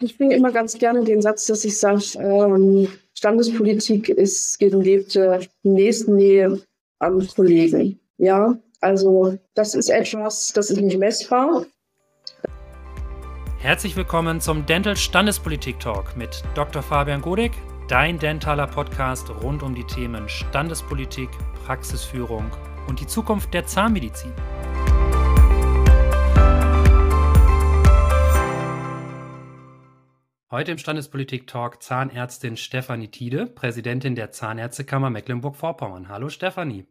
Ich bringe immer ganz gerne den Satz, dass ich sage, ähm, Standespolitik ist gelebte Nächstennähe am Kollegen. Ja, also das ist etwas, das ist nicht messbar. Herzlich willkommen zum Dental Standespolitik Talk mit Dr. Fabian Godek, dein dentaler Podcast rund um die Themen Standespolitik, Praxisführung und die Zukunft der Zahnmedizin. Heute im Standespolitik-Talk Zahnärztin Stefanie Tiede, Präsidentin der Zahnärztekammer Mecklenburg-Vorpommern. Hallo Stefanie.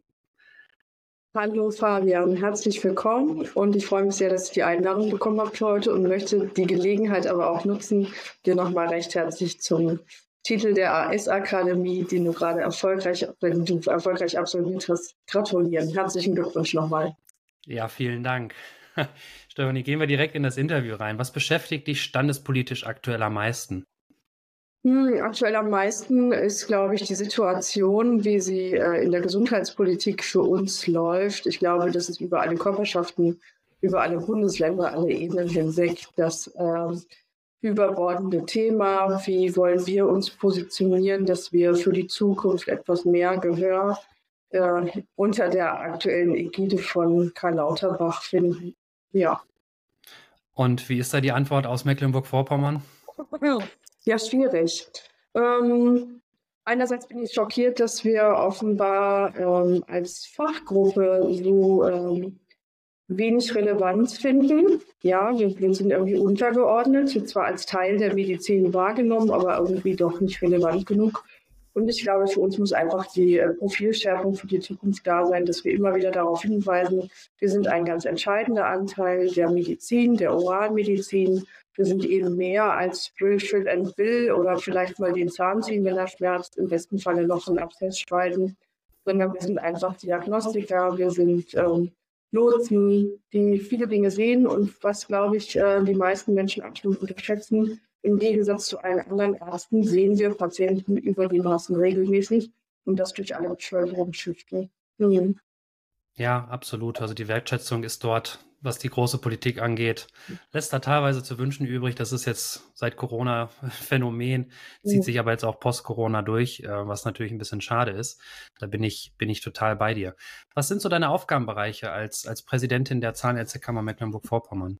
Hallo Fabian, herzlich willkommen und ich freue mich sehr, dass ich die Einladung bekommen habe für heute und möchte die Gelegenheit aber auch nutzen, dir nochmal recht herzlich zum Titel der AS-Akademie, den du gerade erfolgreich, den du erfolgreich absolviert hast, gratulieren. Herzlichen Glückwunsch nochmal. Ja, vielen Dank. Stefanie, gehen wir direkt in das Interview rein. Was beschäftigt dich standespolitisch aktuell am meisten? Hm, aktuell am meisten ist, glaube ich, die Situation, wie sie äh, in der Gesundheitspolitik für uns läuft. Ich glaube, das ist über alle Körperschaften, über alle Bundesländer, alle Ebenen hinweg das äh, überbordende Thema. Wie wollen wir uns positionieren, dass wir für die Zukunft etwas mehr Gehör äh, unter der aktuellen Ägide von Karl Lauterbach finden? Ja. Und wie ist da die Antwort aus Mecklenburg-Vorpommern? Ja, schwierig. Ähm, einerseits bin ich schockiert, dass wir offenbar ähm, als Fachgruppe so ähm, wenig Relevanz finden. Ja, wir, wir, sind irgendwie untergeordnet, sind zwar als Teil der Medizin wahrgenommen, aber irgendwie doch nicht relevant genug. Und ich glaube, für uns muss einfach die äh, Profilschärfung für die Zukunft da sein, dass wir immer wieder darauf hinweisen, wir sind ein ganz entscheidender Anteil der Medizin, der Oralmedizin. Wir sind eben mehr als Drill and Bill oder vielleicht mal den Zahn ziehen, wenn er schmerzt, im besten Falle noch einen Abszess schneiden, sondern wir sind einfach Diagnostiker, wir sind ähm, Lotsen, die viele Dinge sehen und was, glaube ich, äh, die meisten Menschen absolut unterschätzen, im Gegensatz zu allen anderen Ärzten sehen wir Patienten über die Maßen regelmäßig und das durch alle Bevölkerungsschichten. Mhm. Ja, absolut. Also die Wertschätzung ist dort, was die große Politik angeht, lässt da teilweise zu wünschen übrig. Das ist jetzt seit Corona Phänomen, zieht mhm. sich aber jetzt auch post-Corona durch, äh, was natürlich ein bisschen schade ist. Da bin ich, bin ich total bei dir. Was sind so deine Aufgabenbereiche als, als Präsidentin der Zahnärztekammer Mecklenburg-Vorpommern?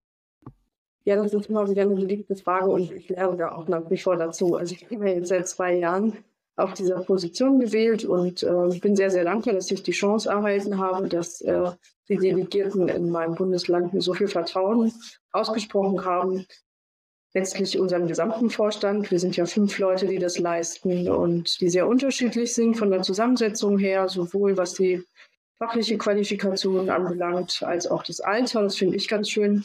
Ja, das ist immer wieder eine beliebte Frage und ich lerne da auch nach wie vor dazu. Also ich bin ja jetzt seit zwei Jahren auf dieser Position gewählt und äh, bin sehr, sehr dankbar, dass ich die Chance erhalten habe, dass äh, die Delegierten in meinem Bundesland mir so viel Vertrauen ausgesprochen haben. Letztlich unserem gesamten Vorstand. Wir sind ja fünf Leute, die das leisten und die sehr unterschiedlich sind von der Zusammensetzung her, sowohl was die fachliche Qualifikation anbelangt, als auch das Alter. Das finde ich ganz schön.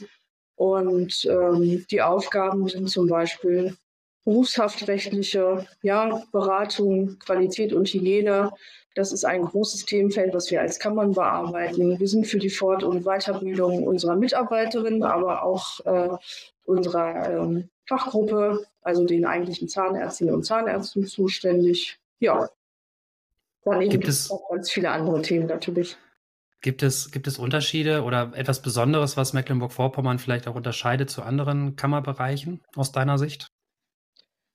Und ähm, die Aufgaben sind zum Beispiel berufshaftrechtliche ja, Beratung, Qualität und Hygiene. Das ist ein großes Themenfeld, was wir als Kammern bearbeiten. Wir sind für die Fort- und Weiterbildung unserer Mitarbeiterinnen, aber auch äh, unserer ähm, Fachgruppe, also den eigentlichen Zahnärztinnen und Zahnärzten zuständig. Ja, dann gibt es auch ganz viele andere Themen natürlich. Gibt es, gibt es Unterschiede oder etwas Besonderes, was Mecklenburg-Vorpommern vielleicht auch unterscheidet zu anderen Kammerbereichen aus deiner Sicht?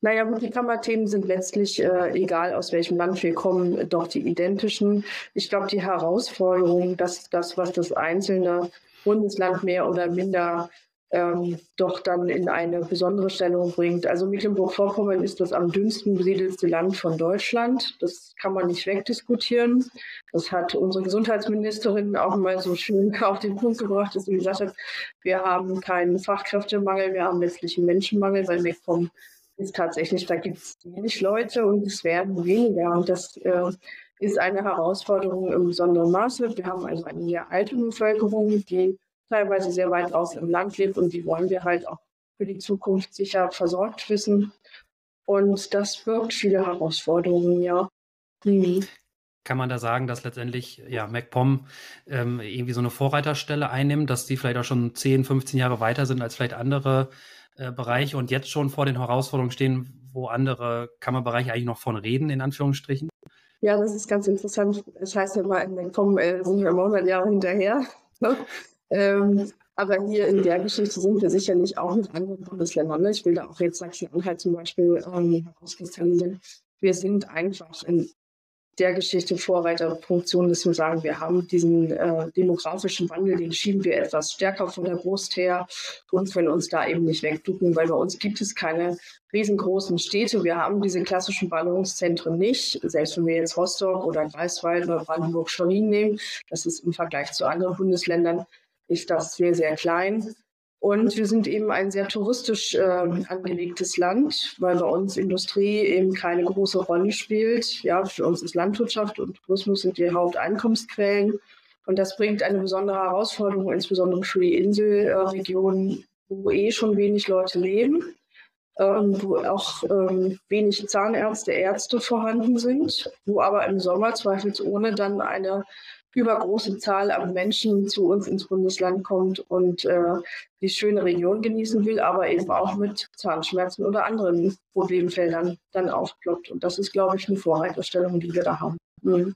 Naja, die Kammerthemen sind letztlich, äh, egal aus welchem Land wir kommen, doch die identischen. Ich glaube, die Herausforderung, dass das, was das einzelne Bundesland mehr oder minder ähm, doch dann in eine besondere Stellung bringt. Also Mecklenburg-Vorpommern ist das am dünnsten besiedelste Land von Deutschland. Das kann man nicht wegdiskutieren. Das hat unsere Gesundheitsministerin auch mal so schön auf den Punkt gebracht, dass sie gesagt hat, wir haben keinen Fachkräftemangel, wir haben letztlich einen Menschenmangel, weil MacPom ist tatsächlich, da gibt es wenig Leute und es werden weniger. Und das äh, ist eine Herausforderung im besonderen Maße. Wir haben also eine sehr alte Bevölkerung, die teilweise sehr weit aus im Land lebt und die wollen wir halt auch für die Zukunft sicher versorgt wissen. Und das birgt viele Herausforderungen, ja. Mhm. Kann man da sagen, dass letztendlich ja, MacPom ähm, irgendwie so eine Vorreiterstelle einnimmt, dass die vielleicht auch schon 10, 15 Jahre weiter sind als vielleicht andere äh, Bereiche und jetzt schon vor den Herausforderungen stehen, wo andere Kammerbereiche eigentlich noch von reden, in Anführungsstrichen? Ja, das ist ganz interessant. Es das heißt ja mal, in MacPom äh, sind wir im Moment Jahre hinterher. Ähm, Aber hier in der Geschichte sind wir sicherlich auch mit anderen Bundesländern. Ne? Ich will da auch jetzt Sachsen-Anhalt zum Beispiel ähm, herauskristallisieren. Wir sind einfach in der Geschichte Vorreiterfunktion, dass wir sagen, wir haben diesen äh, demografischen Wandel, den schieben wir etwas stärker von der Brust her und können uns da eben nicht wegducken, weil bei uns gibt es keine riesengroßen Städte. Wir haben diese klassischen Ballungszentren nicht. Selbst wenn wir jetzt Rostock oder Greifswald oder Brandenburg-Schwerin nehmen, das ist im Vergleich zu anderen Bundesländern, ist das sehr, sehr klein. Und wir sind eben ein sehr touristisch äh, angelegtes Land, weil bei uns Industrie eben keine große Rolle spielt. Ja, für uns ist Landwirtschaft und Tourismus sind die Haupteinkommensquellen. Und das bringt eine besondere Herausforderung, insbesondere für die Inselregionen, wo eh schon wenig Leute leben, ähm, wo auch ähm, wenig Zahnärzte, Ärzte vorhanden sind, wo aber im Sommer zweifelsohne dann eine übergroße Zahl an Menschen zu uns ins Bundesland kommt und äh, die schöne Region genießen will, aber eben auch mit Zahnschmerzen oder anderen Problemfeldern dann aufploppt. Und das ist, glaube ich, eine Vorreiterstellung, die wir da haben. Mhm.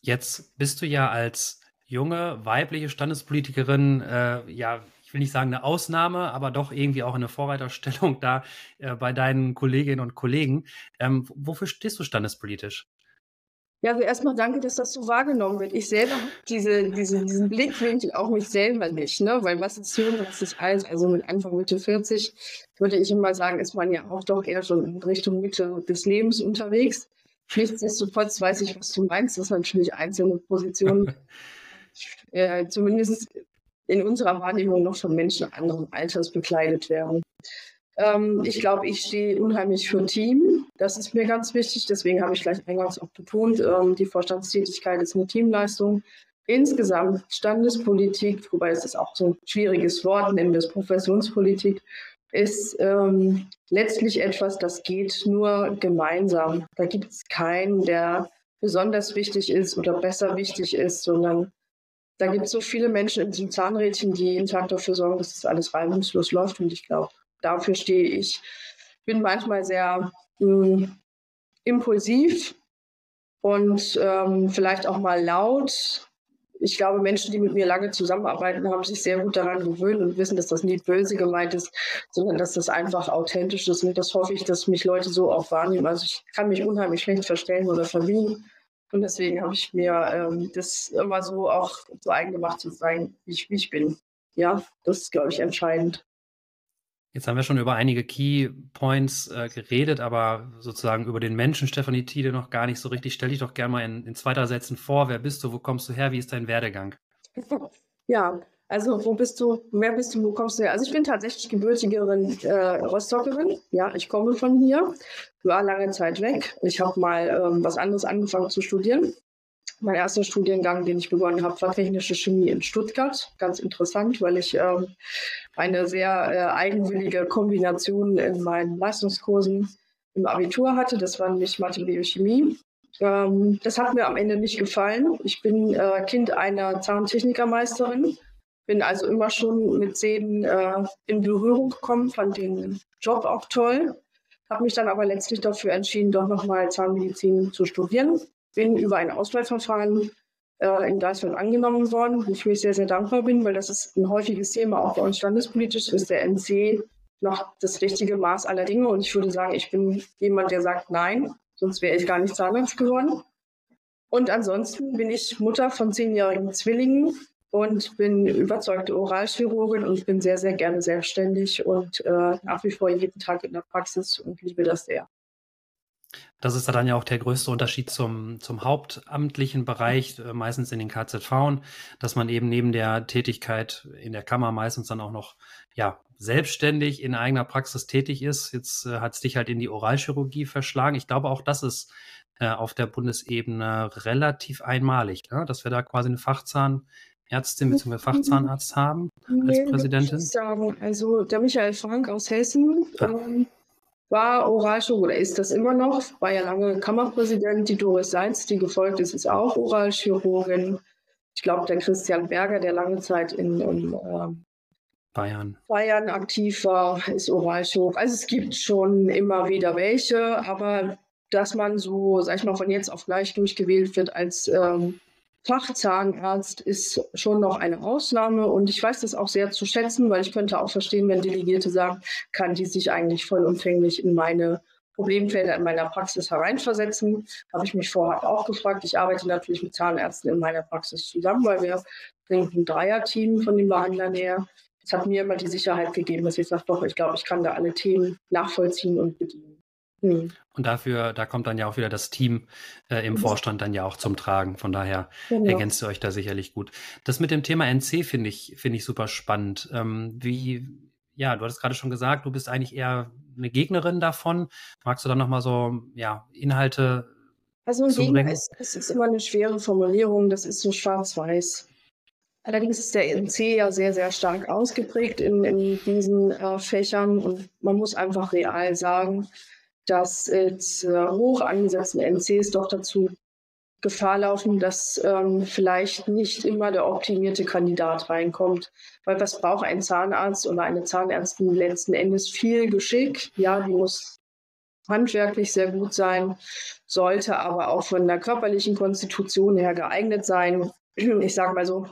Jetzt bist du ja als junge weibliche Standespolitikerin, äh, ja, ich will nicht sagen eine Ausnahme, aber doch irgendwie auch eine Vorreiterstellung da äh, bei deinen Kolleginnen und Kollegen. Ähm, wofür stehst du standespolitisch? Ja, also erstmal danke, dass das so wahrgenommen wird. Ich selber habe diese, diese, diesen Blickwinkel auch mich selber nicht, ne? Weil was ist jung, was ist alt? Also mit Anfang Mitte 40 würde ich immer sagen, ist man ja auch doch eher schon in Richtung Mitte des Lebens unterwegs. Nichtsdestotrotz weiß ich, was du meinst, dass natürlich einzelne Positionen äh, zumindest in unserer Wahrnehmung noch von Menschen anderen Alters bekleidet werden. Ähm, ich glaube, ich stehe unheimlich für Team. Das ist mir ganz wichtig. Deswegen habe ich gleich eingangs auch betont, ähm, die Vorstandstätigkeit ist eine Teamleistung. Insgesamt Standespolitik, wobei es ist auch so ein schwieriges Wort, nennen wir es Professionspolitik, ist ähm, letztlich etwas, das geht nur gemeinsam. Da gibt es keinen, der besonders wichtig ist oder besser wichtig ist, sondern da gibt es so viele Menschen in diesem Zahnrädchen, die jeden Tag dafür sorgen, dass das alles reibungslos läuft. Und ich glaube, dafür stehe ich. Bin manchmal sehr mh, hm, impulsiv und ähm, vielleicht auch mal laut. Ich glaube, Menschen, die mit mir lange zusammenarbeiten, haben sich sehr gut daran gewöhnt und wissen, dass das nicht böse gemeint ist, sondern dass das einfach authentisch ist. Und das hoffe ich, dass mich Leute so auch wahrnehmen. Also ich kann mich unheimlich schlecht verstellen oder verbiegen. Und deswegen habe ich mir ähm, das immer so auch so eigen gemacht zu sein, wie ich, wie ich bin. Ja, das ist, glaube ich, entscheidend. Jetzt haben wir schon über einige Key Points äh, geredet, aber sozusagen über den Menschen Stefanie Tiede noch gar nicht so richtig. Stell dich doch gerne mal in, in zwei, drei Sätzen vor. Wer bist du? Wo kommst du her? Wie ist dein Werdegang? Ja, also wo bist du? Wer bist du? Wo kommst du her? Also ich bin tatsächlich gebürtigerin äh, Rostockerin. Ja, ich komme von hier. War lange Zeit weg. Ich habe mal ähm, was anderes angefangen zu studieren. Mein erster Studiengang, den ich begonnen habe, war technische Chemie in Stuttgart. Ganz interessant, weil ich ähm, eine sehr äh, eigenwillige Kombination in meinen Leistungskursen im Abitur hatte. Das war nämlich Mathe, Biochemie. Ähm, das hat mir am Ende nicht gefallen. Ich bin äh, Kind einer Zahntechnikermeisterin, bin also immer schon mit Zähnen äh, in Berührung gekommen, fand den Job auch toll, habe mich dann aber letztlich dafür entschieden, doch nochmal Zahnmedizin zu studieren bin über ein Auswahlverfahren äh, in Deutschland angenommen worden, wo ich mir sehr, sehr dankbar bin, weil das ist ein häufiges Thema, auch bei uns standespolitisch ist der NC noch das richtige Maß aller Dinge. Und ich würde sagen, ich bin jemand, der sagt Nein, sonst wäre ich gar nicht Zahnarzt geworden. Und ansonsten bin ich Mutter von zehnjährigen Zwillingen und bin überzeugte Oralchirurgin und bin sehr, sehr gerne selbstständig und äh, nach wie vor jeden Tag in der Praxis und liebe das sehr. Das ist dann ja auch der größte Unterschied zum, zum hauptamtlichen Bereich, äh, meistens in den KZV, dass man eben neben der Tätigkeit in der Kammer meistens dann auch noch ja, selbstständig in eigener Praxis tätig ist. Jetzt äh, hat es dich halt in die Oralchirurgie verschlagen. Ich glaube, auch das ist äh, auf der Bundesebene relativ einmalig, ne? dass wir da quasi eine Fachzahnärztin bzw. Fachzahnarzt haben als nee, Präsidentin. Ich sagen. Also der Michael Frank aus Hessen. Ja. Ähm, war Oralchirurg oder ist das immer noch, war ja lange Kammerpräsident. Die Doris Seitz, die gefolgt ist, ist auch Oralchirurgin. Ich glaube, der Christian Berger, der lange Zeit in, in äh, Bayern. Bayern aktiv war, ist Oralchirurg. Also es gibt schon immer wieder welche, aber dass man so, sag ich mal, von jetzt auf gleich durchgewählt wird als ähm, Fachzahnarzt ist schon noch eine Ausnahme und ich weiß das auch sehr zu schätzen, weil ich könnte auch verstehen, wenn Delegierte sagen, kann die sich eigentlich vollumfänglich in meine Problemfelder in meiner Praxis hereinversetzen. Habe ich mich vorher auch gefragt. Ich arbeite natürlich mit Zahnärzten in meiner Praxis zusammen, weil wir sind ein Dreierteam von den Behandlern her. Es hat mir immer die Sicherheit gegeben, dass ich sage, doch, ich glaube, ich kann da alle Themen nachvollziehen und bedienen. Hm. Und dafür, da kommt dann ja auch wieder das Team äh, im Vorstand dann ja auch zum Tragen. Von daher genau. ergänzt ihr euch da sicherlich gut. Das mit dem Thema NC finde ich, finde ich super spannend. Ähm, wie, ja, du hattest gerade schon gesagt, du bist eigentlich eher eine Gegnerin davon. Magst du dann nochmal so, ja, Inhalte also ein Gegner ist, es ist immer eine schwere Formulierung, das ist so schwarz-weiß. Allerdings ist der NC ja sehr, sehr stark ausgeprägt in, in diesen äh, Fächern und man muss einfach real sagen, dass jetzt äh, hoch angesetzte NCs doch dazu Gefahr laufen, dass ähm, vielleicht nicht immer der optimierte Kandidat reinkommt. Weil was braucht ein Zahnarzt oder eine Zahnärztin letzten Endes? Viel Geschick. Ja, die muss handwerklich sehr gut sein, sollte aber auch von der körperlichen Konstitution her geeignet sein. Ich sage mal so,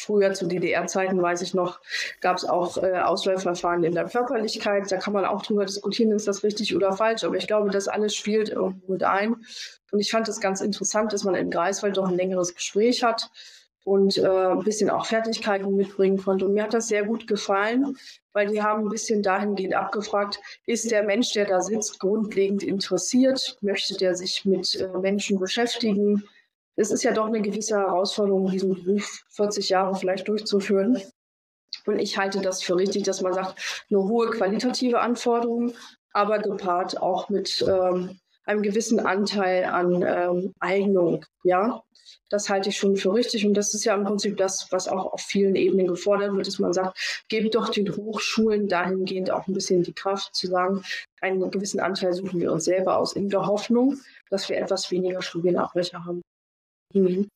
Früher zu DDR-Zeiten, weiß ich noch, gab es auch äh, Auswahlverfahren in der Körperlichkeit. Da kann man auch drüber diskutieren, ist das richtig oder falsch. Aber ich glaube, das alles spielt irgendwo mit ein. Und ich fand es ganz interessant, dass man in Greifswald doch ein längeres Gespräch hat und äh, ein bisschen auch Fertigkeiten mitbringen konnte. Und mir hat das sehr gut gefallen, weil die haben ein bisschen dahingehend abgefragt, ist der Mensch, der da sitzt, grundlegend interessiert? Möchte der sich mit äh, Menschen beschäftigen? Es ist ja doch eine gewisse Herausforderung, diesen Beruf 40 Jahre vielleicht durchzuführen. Und ich halte das für richtig, dass man sagt, eine hohe qualitative Anforderung, aber gepaart auch mit ähm, einem gewissen Anteil an ähm, Eignung. Ja, das halte ich schon für richtig. Und das ist ja im Prinzip das, was auch auf vielen Ebenen gefordert wird, dass man sagt, gebt doch den Hochschulen dahingehend auch ein bisschen die Kraft zu sagen, einen gewissen Anteil suchen wir uns selber aus, in der Hoffnung, dass wir etwas weniger Studienabbrecher haben. Mhm.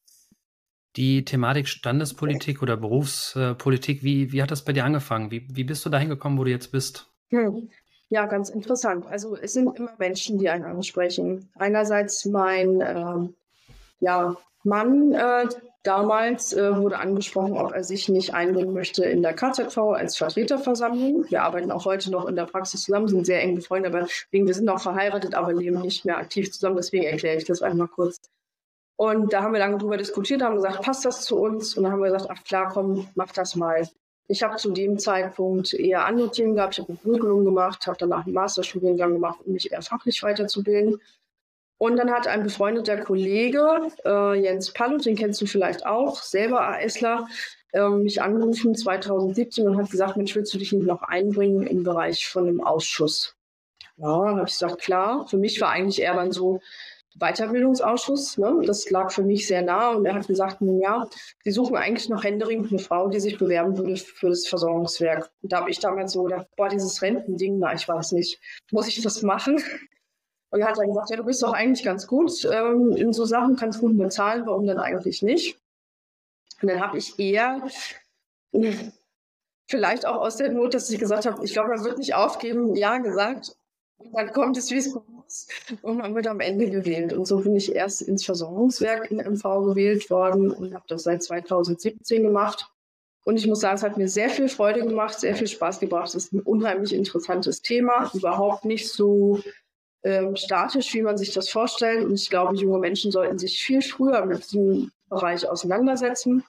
Die Thematik Standespolitik oder Berufspolitik, wie, wie hat das bei dir angefangen? Wie, wie bist du dahin gekommen, wo du jetzt bist? Hm. Ja, ganz interessant. Also es sind immer Menschen, die einen ansprechen. Einerseits mein ähm, ja, Mann äh, damals äh, wurde angesprochen, ob er sich nicht einbringen möchte in der KZV als Vertreterversammlung. Wir arbeiten auch heute noch in der Praxis zusammen, sind sehr eng befreundet, aber wir sind auch verheiratet, aber leben nicht mehr aktiv zusammen. Deswegen erkläre ich das einmal kurz. Und da haben wir lange drüber diskutiert, haben gesagt, passt das zu uns? Und dann haben wir gesagt, ach klar, komm, mach das mal. Ich habe zu dem Zeitpunkt eher andere Themen gehabt. Ich habe eine Prügelung gemacht, habe danach einen Masterstudiengang gemacht, um mich eher fachlich weiterzubilden. Und dann hat ein befreundeter Kollege, äh, Jens Pallut, den kennst du vielleicht auch, selber ASler, äh, mich angerufen 2017 und hat gesagt, Mensch, willst du dich nicht noch einbringen im Bereich von einem Ausschuss? Ja, dann habe ich gesagt, klar. Für mich war eigentlich eher dann so, Weiterbildungsausschuss. Ne? Das lag für mich sehr nah und er hat gesagt, ja, sie suchen eigentlich noch händeringend eine Frau, die sich bewerben würde für das Versorgungswerk. Und da habe ich damals so gedacht, boah, dieses Rentending, na, ich weiß nicht, muss ich das machen? Und er hat dann gesagt, ja, du bist doch eigentlich ganz gut ähm, in so Sachen, kannst gut bezahlen, warum denn eigentlich nicht? Und dann habe ich eher vielleicht auch aus der Not, dass ich gesagt habe, ich glaube, er wird nicht aufgeben, ja gesagt. Und dann kommt es, wie es kommt und man wird am Ende gewählt. Und so bin ich erst ins Versorgungswerk in MV gewählt worden und habe das seit 2017 gemacht. Und ich muss sagen, es hat mir sehr viel Freude gemacht, sehr viel Spaß gebracht. Es ist ein unheimlich interessantes Thema, überhaupt nicht so ähm, statisch, wie man sich das vorstellt. Und ich glaube, junge Menschen sollten sich viel früher mit diesem Bereich auseinandersetzen.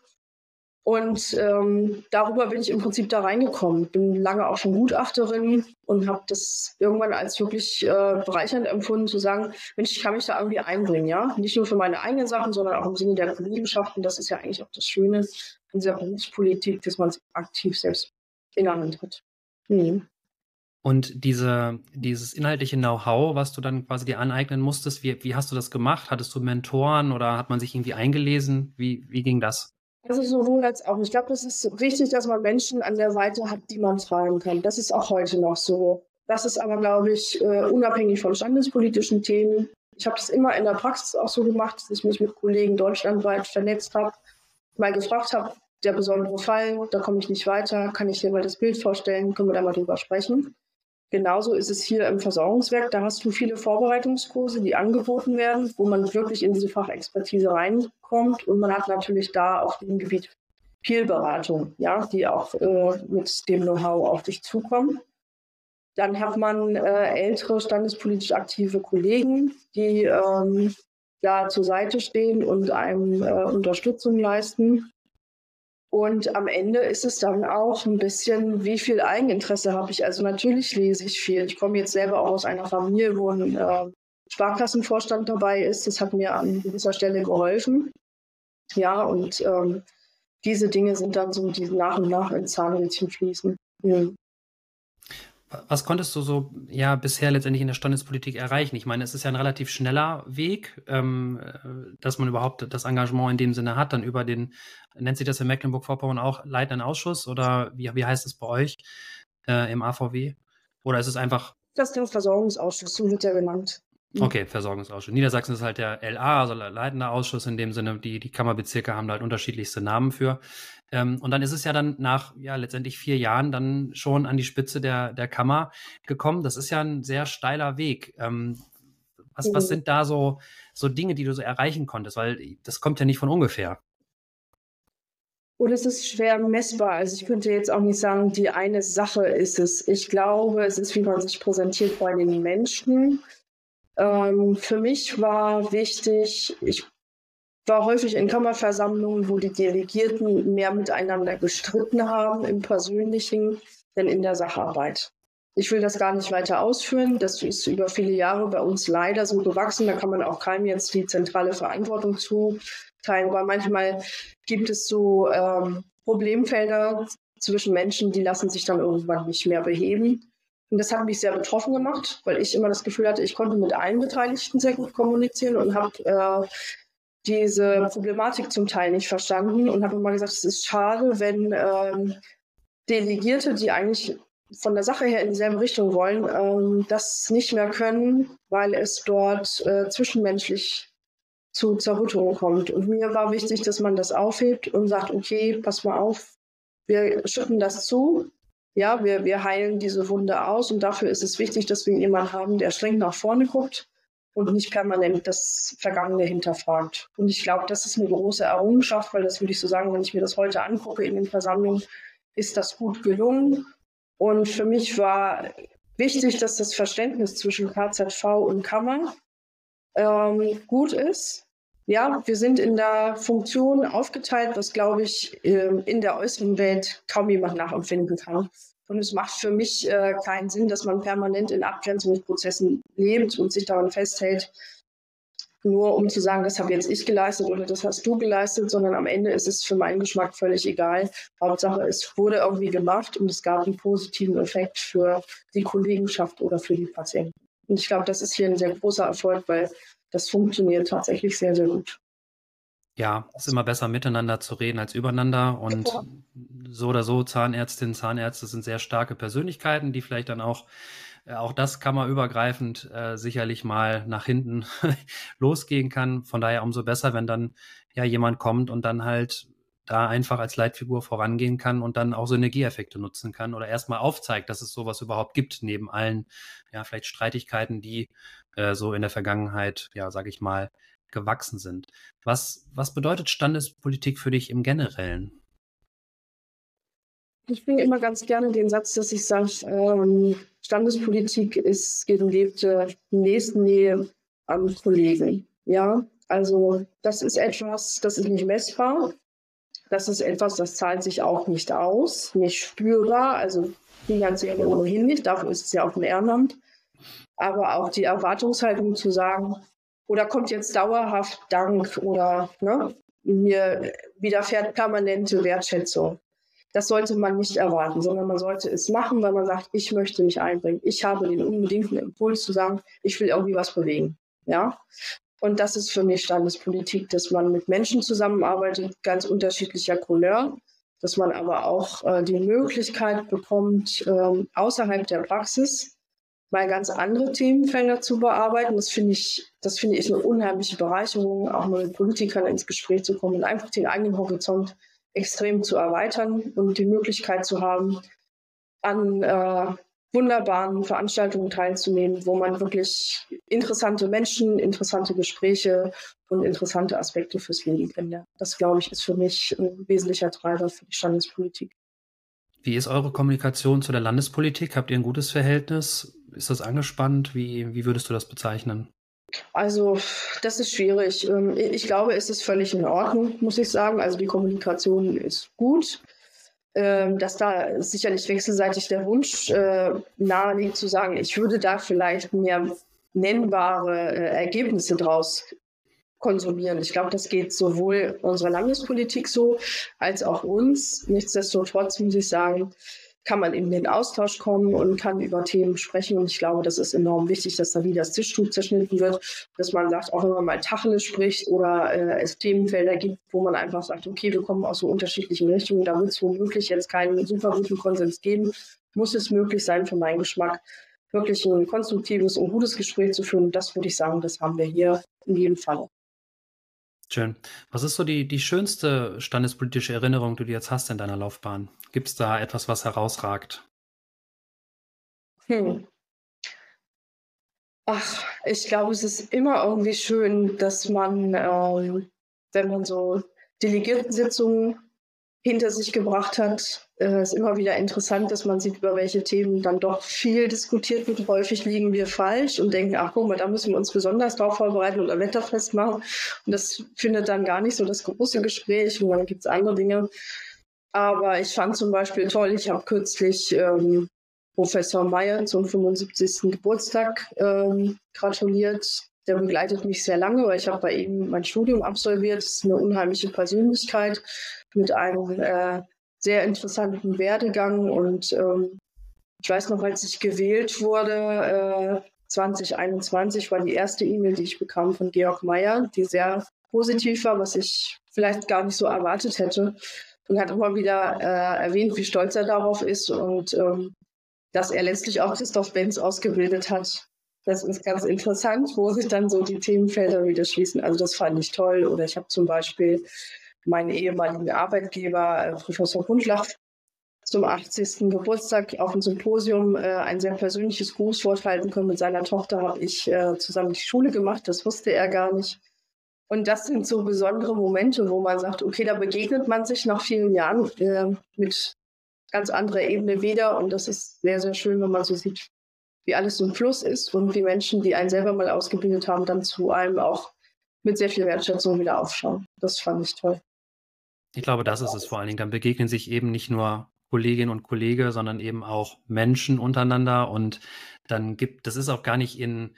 Und ähm, darüber bin ich im Prinzip da reingekommen. Bin lange auch schon Gutachterin und habe das irgendwann als wirklich äh, bereichernd empfunden, zu sagen, Mensch, ich kann mich da irgendwie einbringen, ja. Nicht nur für meine eigenen Sachen, sondern auch im Sinne der Kollegenschaften. Das ist ja eigentlich auch das Schöne in dieser Berufspolitik, dass man es aktiv selbst in der Hand hat. Mhm. Und diese, dieses inhaltliche Know-how, was du dann quasi dir aneignen musstest, wie, wie hast du das gemacht? Hattest du Mentoren oder hat man sich irgendwie eingelesen? Wie, wie ging das? Also sowohl als auch. Ich glaube, das ist wichtig, dass man Menschen an der Seite hat, die man fragen kann. Das ist auch heute noch so. Das ist aber, glaube ich, uh, unabhängig von standespolitischen Themen. Ich habe das immer in der Praxis auch so gemacht, dass ich mich mit Kollegen deutschlandweit vernetzt habe, mal gefragt habe, der besondere Fall, da komme ich nicht weiter, kann ich dir mal das Bild vorstellen, können wir da mal drüber sprechen. Genauso ist es hier im Versorgungswerk. Da hast du viele Vorbereitungskurse, die angeboten werden, wo man wirklich in diese Fachexpertise reinkommt. Und man hat natürlich da auf dem Gebiet viel Beratung, ja, die auch äh, mit dem Know-how auf dich zukommen. Dann hat man äh, ältere standespolitisch aktive Kollegen, die ähm, da zur Seite stehen und einem äh, Unterstützung leisten. Und am Ende ist es dann auch ein bisschen, wie viel Eigeninteresse habe ich. Also natürlich lese ich viel. Ich komme jetzt selber auch aus einer Familie, wo ein äh, Sparkassenvorstand dabei ist. Das hat mir an gewisser Stelle geholfen. Ja, und ähm, diese Dinge sind dann so, die nach und nach ins Zahnrädchen fließen. Ja. Was konntest du so ja bisher letztendlich in der Standespolitik erreichen? Ich meine, es ist ja ein relativ schneller Weg, ähm, äh, dass man überhaupt das Engagement in dem Sinne hat, dann über den, nennt sich das in Mecklenburg-Vorpommern auch leitenden Ausschuss oder wie, wie heißt es bei euch äh, im AVW? Oder ist es einfach. Das ist der Versorgungsausschuss, so wird er genannt. Okay, Versorgungsausschuss. Niedersachsen ist halt der LA, also leitender Ausschuss in dem Sinne. Die, die Kammerbezirke haben da halt unterschiedlichste Namen für. Ähm, und dann ist es ja dann nach ja letztendlich vier Jahren dann schon an die Spitze der, der Kammer gekommen. Das ist ja ein sehr steiler Weg. Ähm, was, was mhm. sind da so, so Dinge, die du so erreichen konntest? Weil das kommt ja nicht von ungefähr. Und es ist schwer messbar. Also ich könnte jetzt auch nicht sagen, die eine Sache ist es. Ich glaube, es ist, wie man sich präsentiert bei den Menschen. Ähm, für mich war wichtig, ich war häufig in Kammerversammlungen, wo die Delegierten mehr miteinander gestritten haben im Persönlichen, denn in der Sacharbeit. Ich will das gar nicht weiter ausführen. Das ist über viele Jahre bei uns leider so gewachsen. Da kann man auch keinem jetzt die zentrale Verantwortung zuteilen. Aber manchmal gibt es so ähm, Problemfelder zwischen Menschen, die lassen sich dann irgendwann nicht mehr beheben. Und das hat mich sehr betroffen gemacht, weil ich immer das Gefühl hatte, ich konnte mit allen Beteiligten sehr gut kommunizieren und habe äh, diese Problematik zum Teil nicht verstanden und habe immer gesagt, es ist schade, wenn ähm, Delegierte, die eigentlich von der Sache her in dieselbe Richtung wollen, ähm, das nicht mehr können, weil es dort äh, zwischenmenschlich zu Zerrüttungen kommt. Und mir war wichtig, dass man das aufhebt und sagt, okay, pass mal auf, wir schütten das zu, ja, wir, wir heilen diese Wunde aus und dafür ist es wichtig, dass wir jemanden haben, der streng nach vorne guckt und nicht permanent das Vergangene hinterfragt. Und ich glaube, das ist eine große Errungenschaft, weil das würde ich so sagen, wenn ich mir das heute angucke in den Versammlungen, ist das gut gelungen. Und für mich war wichtig, dass das Verständnis zwischen KZV und Kammer ähm, gut ist. Ja, wir sind in der Funktion aufgeteilt, was, glaube ich, ähm, in der äußeren Welt kaum jemand nachempfinden kann. Und es macht für mich äh, keinen Sinn, dass man permanent in Abgrenzungsprozessen lebt und sich daran festhält, nur um zu sagen, das habe jetzt ich geleistet oder das hast du geleistet, sondern am Ende ist es für meinen Geschmack völlig egal. Hauptsache, es wurde irgendwie gemacht und es gab einen positiven Effekt für die Kollegenschaft oder für die Patienten. Und ich glaube, das ist hier ein sehr großer Erfolg, weil das funktioniert tatsächlich sehr, sehr gut. Ja, es ist immer besser miteinander zu reden als übereinander und ja. so oder so Zahnärztinnen, Zahnärzte sind sehr starke Persönlichkeiten, die vielleicht dann auch äh, auch das kann man übergreifend äh, sicherlich mal nach hinten losgehen kann. Von daher umso besser, wenn dann ja jemand kommt und dann halt da einfach als Leitfigur vorangehen kann und dann auch Synergieeffekte nutzen kann oder erstmal aufzeigt, dass es sowas überhaupt gibt, neben allen, ja, vielleicht Streitigkeiten, die äh, so in der Vergangenheit, ja, sage ich mal, gewachsen sind. Was, was bedeutet Standespolitik für dich im Generellen? Ich bringe immer ganz gerne den Satz, dass ich sage, ähm, Standespolitik ist gelebte Nächstennähe am Kollegen. Ja, also das ist etwas, das ist nicht messbar. Das ist etwas, das zahlt sich auch nicht aus, nicht spürbar, also finanziell ohnehin nicht, dafür ist es ja auch ein Ehrenamt. Aber auch die Erwartungshaltung zu sagen, oder kommt jetzt dauerhaft Dank oder ne, mir widerfährt permanente Wertschätzung. Das sollte man nicht erwarten, sondern man sollte es machen, weil man sagt, ich möchte mich einbringen. Ich habe den unbedingten Impuls zu sagen, ich will irgendwie was bewegen. Ja. Und das ist für mich Standespolitik, dass man mit Menschen zusammenarbeitet, ganz unterschiedlicher Couleur, dass man aber auch äh, die Möglichkeit bekommt, äh, außerhalb der Praxis mal ganz andere Themenfelder zu bearbeiten. Das finde ich, das finde ich eine unheimliche Bereicherung, auch mal mit Politikern ins Gespräch zu kommen und einfach den eigenen Horizont extrem zu erweitern und die Möglichkeit zu haben, an äh, wunderbaren Veranstaltungen teilzunehmen, wo man wirklich interessante Menschen, interessante Gespräche und interessante Aspekte fürs Leben kennenlernt. Das, glaube ich, ist für mich ein wesentlicher Treiber für die Standespolitik. Wie ist eure Kommunikation zu der Landespolitik? Habt ihr ein gutes Verhältnis? Ist das angespannt? Wie, wie würdest du das bezeichnen? Also, das ist schwierig. Ähm, ich glaube, es ist völlig in Ordnung, muss ich sagen. Also, die Kommunikation ist gut. Ähm, dass da sicherlich wechselseitig der Wunsch äh, nahe liegt, zu sagen, ich würde da vielleicht mehr nennbare äh, Ergebnisse draus konsumieren. Ich glaube, das geht sowohl unserer Landespolitik so als auch uns. Nichtsdestotrotz muss ich sagen, kann man in den Austausch kommen und kann über Themen sprechen. Und ich glaube, das ist enorm wichtig, dass da wie das Tischtuch zerschnitten wird, dass man sagt, auch wenn man mal Tacheles spricht oder äh, es Themenfelder gibt, wo man einfach sagt, okay, wir kommen aus so unterschiedlichen Richtungen, da wird es womöglich jetzt keinen super guten Konsens geben, muss es möglich sein für meinen Geschmack, wirklich ein konstruktives und gutes Gespräch zu führen. Das würde ich sagen, das haben wir hier in jedem Fall. Schön. Was ist so die, die schönste standespolitische Erinnerung, die du jetzt hast in deiner Laufbahn? Gibt es da etwas, was herausragt? Hm. Ach, ich glaube, es ist immer irgendwie schön, dass man, ähm, wenn man so Delegiertensitzungen hinter sich gebracht hat. Es äh, ist immer wieder interessant, dass man sieht, über welche Themen dann doch viel diskutiert wird. Häufig liegen wir falsch und denken, ach guck mal, da müssen wir uns besonders drauf vorbereiten oder wetterfest machen. Und das findet dann gar nicht so das große Gespräch und dann gibt es andere Dinge. Aber ich fand zum Beispiel toll, ich habe kürzlich ähm, Professor Meyer zum 75. Geburtstag ähm, gratuliert. Der begleitet mich sehr lange, weil ich habe bei ihm mein Studium absolviert. Das ist eine unheimliche Persönlichkeit mit einem äh, sehr interessanten Werdegang. Und ähm, ich weiß noch, als ich gewählt wurde, äh, 2021 war die erste E-Mail, die ich bekam von Georg Meyer, die sehr positiv war, was ich vielleicht gar nicht so erwartet hätte. Und hat immer wieder äh, erwähnt, wie stolz er darauf ist und ähm, dass er letztlich auch Christoph Benz ausgebildet hat. Das ist ganz interessant, wo sich dann so die Themenfelder wieder schließen. Also das fand ich toll. Oder ich habe zum Beispiel meinen ehemaligen Arbeitgeber, äh, Professor Hundlach, zum 80. Geburtstag auf dem Symposium äh, ein sehr persönliches Grußwort halten können. Mit seiner Tochter habe ich äh, zusammen die Schule gemacht, das wusste er gar nicht. Und das sind so besondere Momente, wo man sagt, okay, da begegnet man sich nach vielen Jahren äh, mit ganz anderer Ebene wieder. Und das ist sehr, sehr schön, wenn man so sieht, wie alles ein Fluss ist und wie Menschen, die einen selber mal ausgebildet haben, dann zu einem auch mit sehr viel Wertschätzung wieder aufschauen. Das fand ich toll. Ich glaube, das ist es vor allen Dingen. Dann begegnen sich eben nicht nur Kolleginnen und Kollegen, sondern eben auch Menschen untereinander. Und dann gibt, das ist auch gar nicht in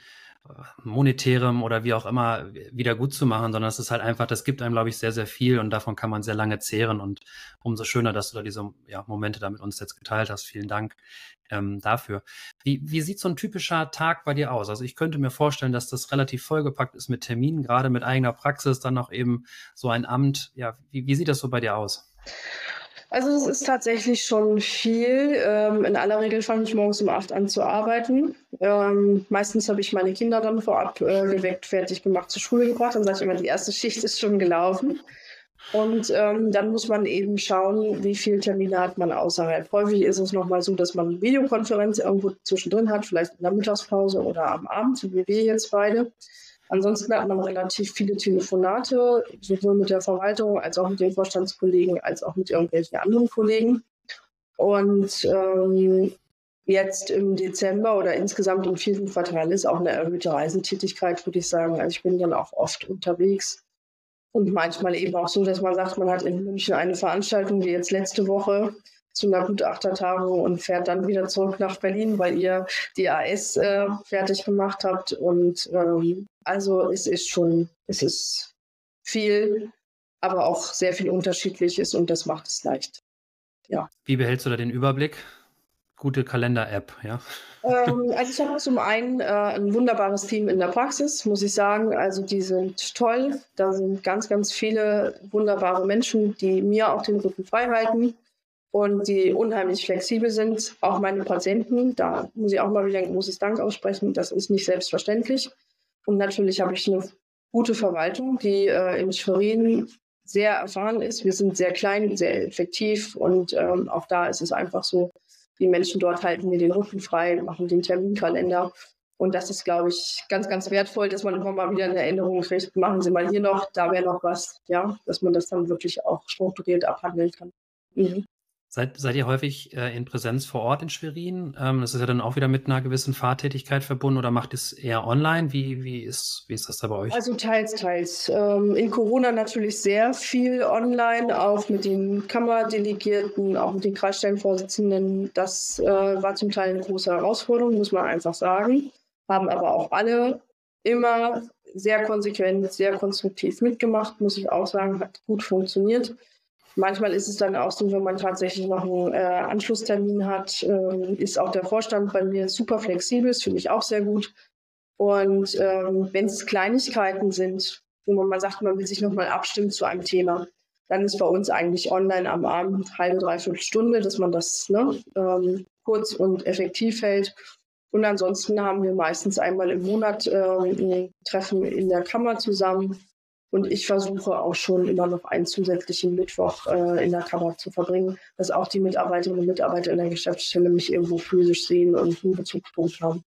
monetärem oder wie auch immer wieder gut zu machen, sondern es ist halt einfach, das gibt einem, glaube ich, sehr, sehr viel und davon kann man sehr lange zehren. Und umso schöner, dass du da diese ja, Momente da mit uns jetzt geteilt hast. Vielen Dank ähm, dafür. Wie, wie sieht so ein typischer Tag bei dir aus? Also ich könnte mir vorstellen, dass das relativ vollgepackt ist mit Terminen, gerade mit eigener Praxis, dann noch eben so ein Amt. Ja, wie, wie sieht das so bei dir aus? Also es ist tatsächlich schon viel. Ähm, in aller Regel fange ich morgens um acht an zu arbeiten. Ähm, meistens habe ich meine Kinder dann vorab äh, geweckt, fertig gemacht, zur Schule gebracht. Dann sage ich immer, die erste Schicht ist schon gelaufen. Und ähm, dann muss man eben schauen, wie viele Termine hat man außerhalb. Häufig ist es nochmal so, dass man eine Videokonferenz irgendwo zwischendrin hat, vielleicht in der Mittagspause oder am Abend, wie wir jetzt beide. Ansonsten hat man relativ viele Telefonate, sowohl mit der Verwaltung als auch mit den Vorstandskollegen, als auch mit irgendwelchen anderen Kollegen. Und ähm, jetzt im Dezember oder insgesamt im vierten Quartal ist auch eine erhöhte Reisetätigkeit, würde ich sagen. Also ich bin dann auch oft unterwegs und manchmal eben auch so, dass man sagt, man hat in München eine Veranstaltung, wie jetzt letzte Woche, zu einer Gutachtertagung und fährt dann wieder zurück nach Berlin, weil ihr die AS äh, fertig gemacht habt. Und ähm, also es ist schon, es ist viel, aber auch sehr viel Unterschiedliches und das macht es leicht. Ja. Wie behältst du da den Überblick? gute Kalender-App, ja? Ähm, also ich habe zum einen äh, ein wunderbares Team in der Praxis, muss ich sagen. Also die sind toll. Da sind ganz, ganz viele wunderbare Menschen, die mir auch den Rücken frei halten und die unheimlich flexibel sind. Auch meine Patienten, da muss ich auch mal wieder ein großes Dank aussprechen. Das ist nicht selbstverständlich. Und natürlich habe ich eine gute Verwaltung, die äh, in Schwerin sehr erfahren ist. Wir sind sehr klein, sehr effektiv und ähm, auch da ist es einfach so, Die Menschen dort halten mir den Rücken frei, machen den Terminkalender. Und das ist, glaube ich, ganz, ganz wertvoll, dass man immer mal wieder eine Erinnerung kriegt, machen Sie mal hier noch, da wäre noch was, ja, dass man das dann wirklich auch strukturiert abhandeln kann. Mhm. Seid, seid ihr häufig äh, in Präsenz vor Ort in Schwerin? Ähm, das ist ja dann auch wieder mit einer gewissen Fahrtätigkeit verbunden oder macht es eher online? Wie, wie, ist, wie ist das da bei euch? Also teils, teils. Ähm, in Corona natürlich sehr viel online, auch mit den Kammerdelegierten, auch mit den Kreisstellenvorsitzenden. Das äh, war zum Teil eine große Herausforderung, muss man einfach sagen. Haben aber auch alle immer sehr konsequent, sehr konstruktiv mitgemacht, muss ich auch sagen, hat gut funktioniert. Manchmal ist es dann auch so, wenn man tatsächlich noch einen äh, Anschlusstermin hat, äh, ist auch der Vorstand bei mir super flexibel, das finde ich auch sehr gut. Und ähm, wenn es Kleinigkeiten sind, wo man mal sagt, man will sich nochmal abstimmen zu einem Thema, dann ist bei uns eigentlich online am Abend halbe, dreiviertel Stunde, dass man das ne, ähm, kurz und effektiv hält. Und ansonsten haben wir meistens einmal im Monat äh, ein Treffen in der Kammer zusammen, und ich versuche auch schon immer noch einen zusätzlichen Mittwoch äh, in der Kammer zu verbringen, dass auch die Mitarbeiterinnen und Mitarbeiter in der Geschäftsstelle mich irgendwo physisch sehen und einen Bezugspunkt haben.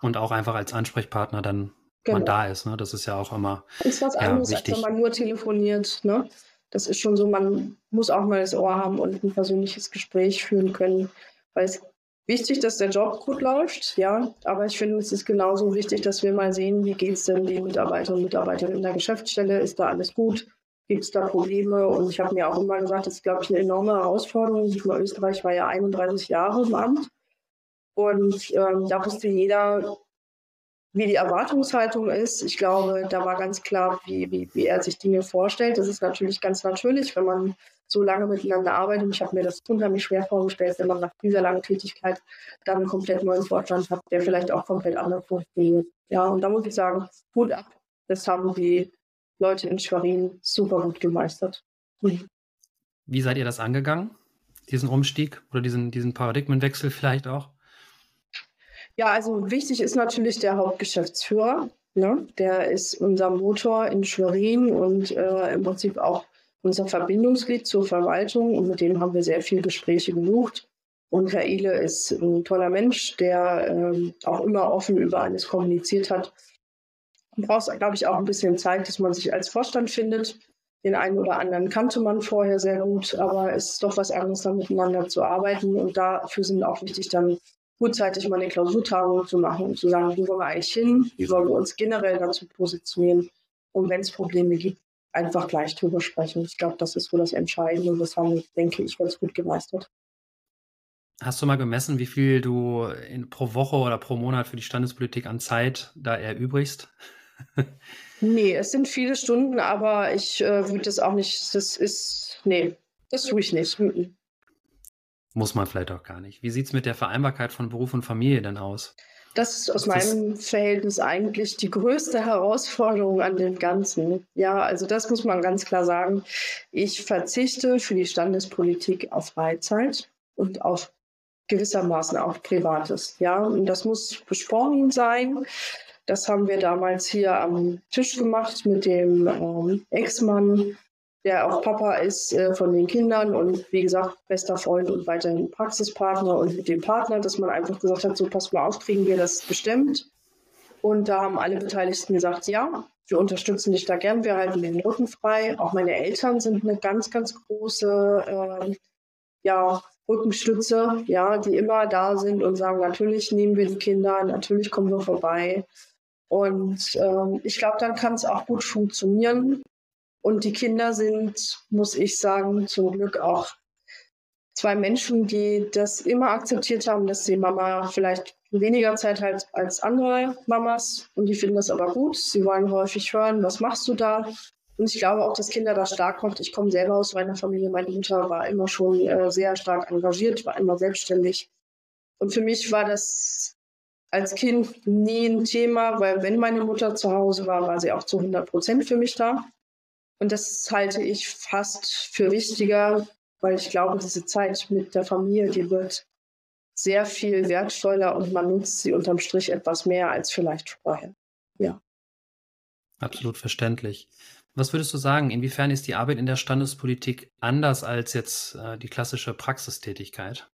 Und auch einfach als Ansprechpartner dann genau. man da ist. Ne? Das ist ja auch immer. Ist was anderes, wichtig. als wenn man nur telefoniert. Ne? Das ist schon so, man muss auch mal das Ohr haben und ein persönliches Gespräch führen können, weil es wichtig, dass der Job gut läuft, ja, aber ich finde, es ist genauso wichtig, dass wir mal sehen, wie geht es denn den Mitarbeiterinnen und Mitarbeitern in der Geschäftsstelle, ist da alles gut, gibt es da Probleme und ich habe mir auch immer gesagt, das ist, glaube ich, eine enorme Herausforderung. Österreich war ja 31 Jahre im Amt und ähm, da wusste jeder, wie die Erwartungshaltung ist. Ich glaube, da war ganz klar, wie, wie, wie er sich Dinge vorstellt. Das ist natürlich ganz natürlich, wenn man so lange miteinander arbeitet. Und ich habe mir das unheimlich schwer vorgestellt, wenn man nach dieser langen Tätigkeit dann einen komplett neuen Vorstand hat, der vielleicht auch komplett anders funktioniert. Ja, und da muss ich sagen, Hut ab. Das haben die Leute in Schwerin super gut gemeistert. Mhm. Wie seid ihr das angegangen? Diesen Umstieg oder diesen, diesen Paradigmenwechsel vielleicht auch? Ja, also wichtig ist natürlich der Hauptgeschäftsführer. Ne? Der ist unser Motor in Schwerin und äh, im Prinzip auch unser Verbindungsglied zur Verwaltung. Und mit dem haben wir sehr viele Gespräche gesucht. Und Herr Ile ist ein toller Mensch, der ähm, auch immer offen über alles kommuniziert hat. Man braucht, glaube ich, auch ein bisschen Zeit, dass man sich als Vorstand findet. Den einen oder anderen kannte man vorher sehr gut, aber es ist doch was anderes, da miteinander zu arbeiten. Und dafür sind auch wichtig dann gutzeitig mal eine Klausurtagung zu machen und zu sagen, wo wollen wir eigentlich hin, wie wollen wir uns generell dazu positionieren und wenn es Probleme gibt, einfach gleich drüber sprechen. Ich glaube, das ist so das Entscheidende das haben wir, denke ich, ganz gut gemeistert. Hast du mal gemessen, wie viel du in, pro Woche oder pro Monat für die Standespolitik an Zeit da erübrigst? nee, es sind viele Stunden, aber ich äh, würde das auch nicht, das ist, nee, das tue ich nicht. Muss man vielleicht auch gar nicht. Wie sieht es mit der Vereinbarkeit von Beruf und Familie denn aus? Das ist aus das meinem Verhältnis eigentlich die größte Herausforderung an dem Ganzen. Ja, also das muss man ganz klar sagen. Ich verzichte für die Standespolitik auf Freizeit und auf gewissermaßen auch Privates. Ja, und das muss besprochen sein. Das haben wir damals hier am Tisch gemacht mit dem ähm, Ex-Mann der auch Papa ist äh, von den Kindern und wie gesagt, bester Freund und weiterhin Praxispartner und mit dem Partner, dass man einfach gesagt hat, so pass mal auf, kriegen wir das bestimmt. Und da haben alle Beteiligten gesagt, ja, wir unterstützen dich da gern, wir halten den Rücken frei. Auch meine Eltern sind eine ganz, ganz große äh, ja, Rückenstütze, ja, die immer da sind und sagen, natürlich nehmen wir die Kinder, natürlich kommen wir vorbei. Und ähm, ich glaube, dann kann es auch gut funktionieren. Und die Kinder sind, muss ich sagen, zum Glück auch zwei Menschen, die das immer akzeptiert haben, dass die Mama vielleicht weniger Zeit hat als andere Mamas. Und die finden das aber gut. Sie wollen häufig hören, was machst du da? Und ich glaube auch, dass Kinder da stark kommt. Ich komme selber aus meiner Familie. Meine Mutter war immer schon äh, sehr stark engagiert, war immer selbstständig. Und für mich war das als Kind nie ein Thema, weil wenn meine Mutter zu Hause war, war sie auch zu 100 Prozent für mich da. Und das halte ich fast für wichtiger, weil ich glaube, diese Zeit mit der Familie, die wird sehr viel wertvoller und man nutzt sie unterm Strich etwas mehr als vielleicht vorher. Ja. Absolut verständlich. Was würdest du sagen, inwiefern ist die Arbeit in der Standespolitik anders als jetzt äh, die klassische Praxistätigkeit?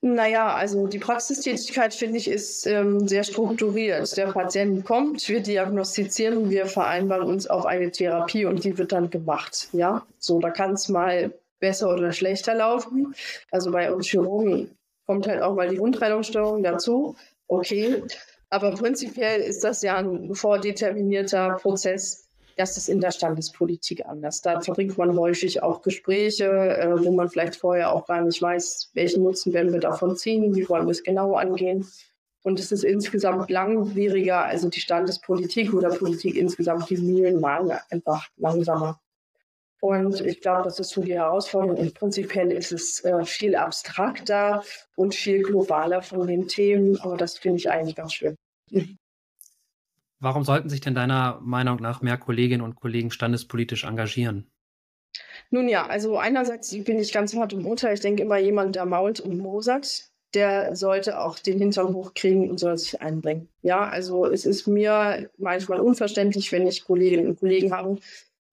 Naja, also die Praxistätigkeit, finde ich, ist ähm, sehr strukturiert. Der Patient kommt, wir diagnostizieren, wir vereinbaren uns auf eine Therapie und die wird dann gemacht. Ja, so, da kann es mal besser oder schlechter laufen. Also bei uns Chirurgen kommt halt auch mal die Wundheilungsstörung dazu. Okay, aber prinzipiell ist das ja ein vordeterminierter Prozess, das ist in der Standespolitik anders. Da verbringt man häufig auch Gespräche, äh, wo man vielleicht vorher auch gar nicht weiß, welchen Nutzen werden wir davon ziehen, wie wollen wir es genau angehen. Und es ist insgesamt langwieriger, also die Standespolitik oder Politik insgesamt, die Mühlen malen einfach langsamer. Und ich glaube, das ist so die Herausforderung. Und prinzipiell ist es äh, viel abstrakter und viel globaler von den Themen, aber das finde ich eigentlich ganz schön. Warum sollten sich denn deiner Meinung nach mehr Kolleginnen und Kollegen standespolitisch engagieren? Nun ja, also einerseits bin ich ganz hart im Urteil. Ich denke immer, jemand, der mault und mosert, der sollte auch den Hintern hochkriegen und soll sich einbringen. Ja, also es ist mir manchmal unverständlich, wenn ich Kolleginnen und Kollegen habe,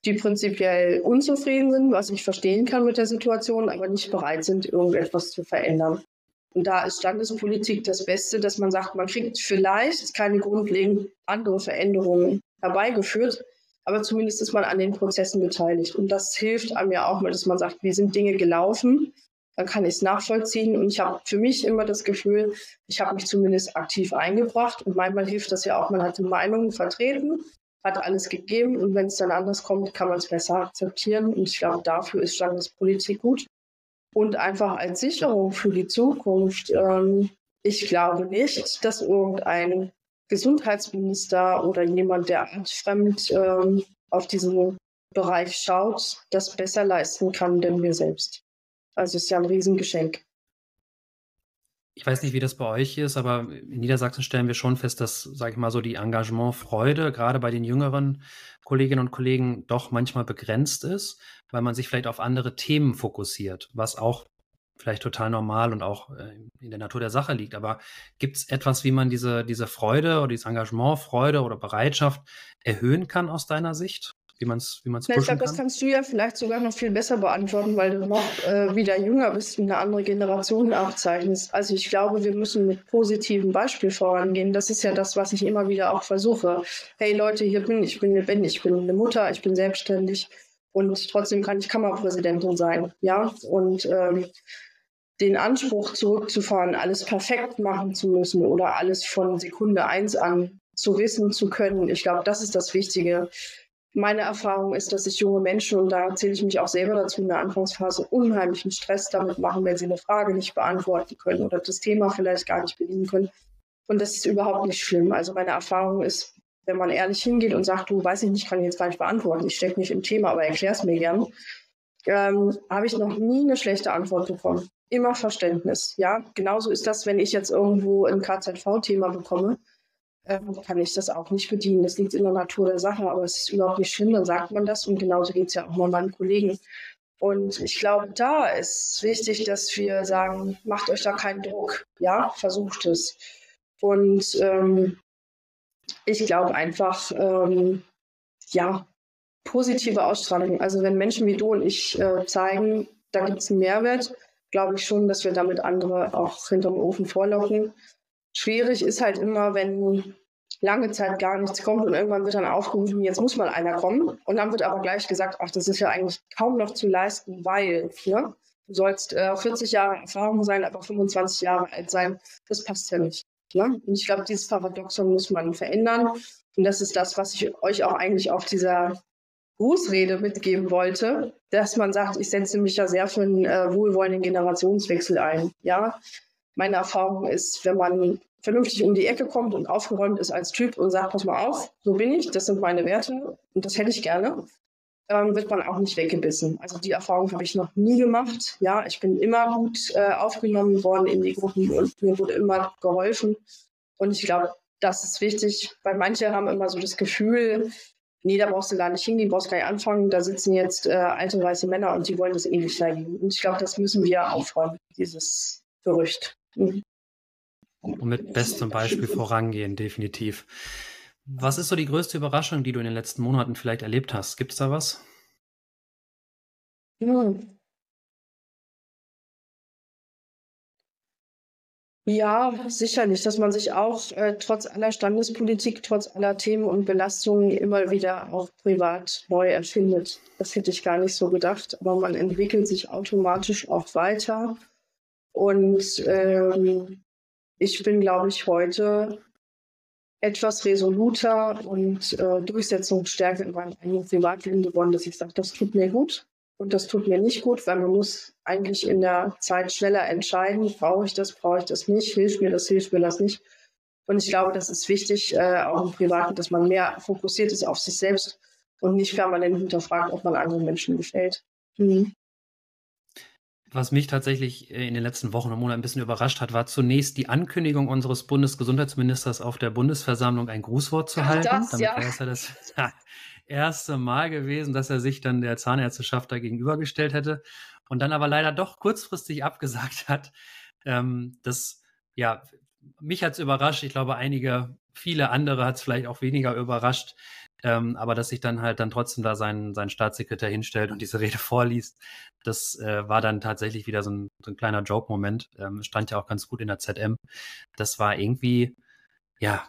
die prinzipiell unzufrieden sind, was ich verstehen kann mit der Situation, aber nicht bereit sind, irgendetwas zu verändern. Und da ist Standespolitik das Beste, dass man sagt, man kriegt vielleicht keine grundlegend andere Veränderungen herbeigeführt, aber zumindest ist man an den Prozessen beteiligt. Und das hilft einem ja auch mal, dass man sagt, wie sind Dinge gelaufen, dann kann ich es nachvollziehen. Und ich habe für mich immer das Gefühl, ich habe mich zumindest aktiv eingebracht. Und manchmal hilft das ja auch, man hat die Meinungen vertreten, hat alles gegeben. Und wenn es dann anders kommt, kann man es besser akzeptieren. Und ich glaube, dafür ist Standespolitik gut und einfach als Sicherung für die Zukunft. Ähm, ich glaube nicht, dass irgendein Gesundheitsminister oder jemand, der fremd ähm, auf diesen Bereich schaut, das besser leisten kann, denn wir selbst. Also es ist ja ein Riesengeschenk. Ich weiß nicht, wie das bei euch ist, aber in Niedersachsen stellen wir schon fest, dass, sage ich mal so, die Engagementfreude gerade bei den jüngeren Kolleginnen und Kollegen doch manchmal begrenzt ist, weil man sich vielleicht auf andere Themen fokussiert, was auch vielleicht total normal und auch äh, in der Natur der Sache liegt. Aber gibt es etwas, wie man diese, diese Freude oder dieses Engagement, Freude oder Bereitschaft erhöhen kann aus deiner Sicht? Wie man es wie man's Ich glaube, das kannst du ja vielleicht sogar noch viel besser beantworten, weil du noch äh, wieder jünger bist und eine andere Generation aufzeichnest. Also ich glaube, wir müssen mit positivem Beispiel vorangehen. Das ist ja das, was ich immer wieder auch versuche. Hey Leute, hier bin ich, ich bin lebendig, ich bin eine Mutter, ich bin selbstständig und trotzdem kann ich Kammerpräsidentin sein. Ja, und ähm, den Anspruch zurückzufahren, alles perfekt machen zu müssen oder alles von Sekunde eins an zu wissen zu können. Ich glaube, das ist das Wichtige meine Erfahrung ist, dass sich junge Menschen, und da zähle ich mich auch selber dazu, in der Anfangsphase unheimlichen Stress damit machen, wenn sie eine Frage nicht beantworten können oder das Thema vielleicht gar nicht bedienen können. Und das ist überhaupt nicht schlimm. Also meine Erfahrung ist, wenn man ehrlich hingeht und sagt, du weiß ich nicht, kann ich jetzt gar nicht beantworten, ich stecke nicht im Thema, aber erklär es mir gern, ähm, habe ich noch nie eine schlechte Antwort bekommen. Immer Verständnis. Ja, genauso ist das, wenn ich jetzt irgendwo ein KZV-Thema bekomme ähm, kann ich das auch nicht bedienen. Das liegt in der Natur der Sache, aber es ist überhaupt nicht schlimm, dann sagt man das und genauso geht es ja auch mal meinen Kollegen. Und ich glaube, da ist wichtig, dass wir sagen, macht euch da keinen Druck, ja, versucht es. Und ähm, ich glaube einfach, ähm, ja, positive Ausstrahlung. Also wenn Menschen wie du und ich äh, zeigen, da gibt es einen Mehrwert, glaube ich schon, dass wir damit andere auch hinterm Ofen vorlocken. Schwierig ist halt immer, wenn lange Zeit gar nichts kommt und irgendwann wird dann aufgerufen, jetzt muss mal einer kommen. Und dann wird aber gleich gesagt, ach, das ist ja eigentlich kaum noch zu leisten, weil ne, du sollst äh, 40 Jahre Erfahrung sein, aber 25 Jahre alt sein. Das passt ja nicht. Ne? Und ich glaube, dieses Paradoxon muss man verändern. Und das ist das, was ich euch auch eigentlich auf dieser Grußrede mitgeben wollte, dass man sagt, ich setze mich ja sehr für einen äh, wohlwollenden Generationswechsel ein. Ja, meine Erfahrung ist, wenn man vernünftig um die Ecke kommt und aufgeräumt ist als Typ und sagt, pass mal auf, so bin ich, das sind meine Werte und das hätte ich gerne, ähm, wird man auch nicht weggebissen. Also die Erfahrung habe ich noch nie gemacht. Ja, ich bin immer gut äh, aufgenommen worden in die Gruppen und mir wurde immer geholfen. Und ich glaube, das ist wichtig, weil manche haben immer so das Gefühl, nee, da brauchst du gar nicht hingehen, brauchst gar nicht anfangen, da sitzen jetzt äh, alte weiße Männer und die wollen das eh nicht geben. Und ich glaube, das müssen wir aufräumen, dieses Gerücht. Mhm. Und mit bestem Beispiel vorangehen, definitiv. Was ist so die größte Überraschung, die du in den letzten Monaten vielleicht erlebt hast? Gibt es da was? Ja, sicherlich, dass man sich auch äh, trotz aller Standespolitik, trotz aller Themen und Belastungen immer wieder auch privat neu erfindet. Das hätte ich gar nicht so gedacht, aber man entwickelt sich automatisch auch weiter. Und ähm, ich bin, glaube ich, heute etwas resoluter und äh, durchsetzungsstärker in meinem eigenen Privatleben geworden, dass ich sage, das tut mir gut. Und das tut mir nicht gut, weil man muss eigentlich in der Zeit schneller entscheiden, brauche ich das, brauche ich das nicht, hilft mir das, hilft mir das nicht. Und ich glaube, das ist wichtig, äh, auch im Privaten, dass man mehr fokussiert ist auf sich selbst und nicht permanent hinterfragt, ob man anderen Menschen gefällt. Mhm. Was mich tatsächlich äh, in den letzten Wochen und Monaten ein bisschen überrascht hat, war zunächst die Ankündigung unseres Bundesgesundheitsministers auf der Bundesversammlung ein Grußwort zu halten. Das, Damit ja. war es ja das erste Mal gewesen, dass er sich dann der Zahnärzteschaft da gegenübergestellt hätte und dann aber leider doch kurzfristig abgesagt hat. Ähm, das, ja, mich hat es überrascht. Ich glaube, einige, viele andere hat es vielleicht auch weniger überrascht. Ähm, aber dass sich dann halt dann trotzdem da sein, sein Staatssekretär hinstellt und diese Rede vorliest, das äh, war dann tatsächlich wieder so ein, so ein kleiner Joke-Moment. Ähm, stand ja auch ganz gut in der ZM. Das war irgendwie, ja,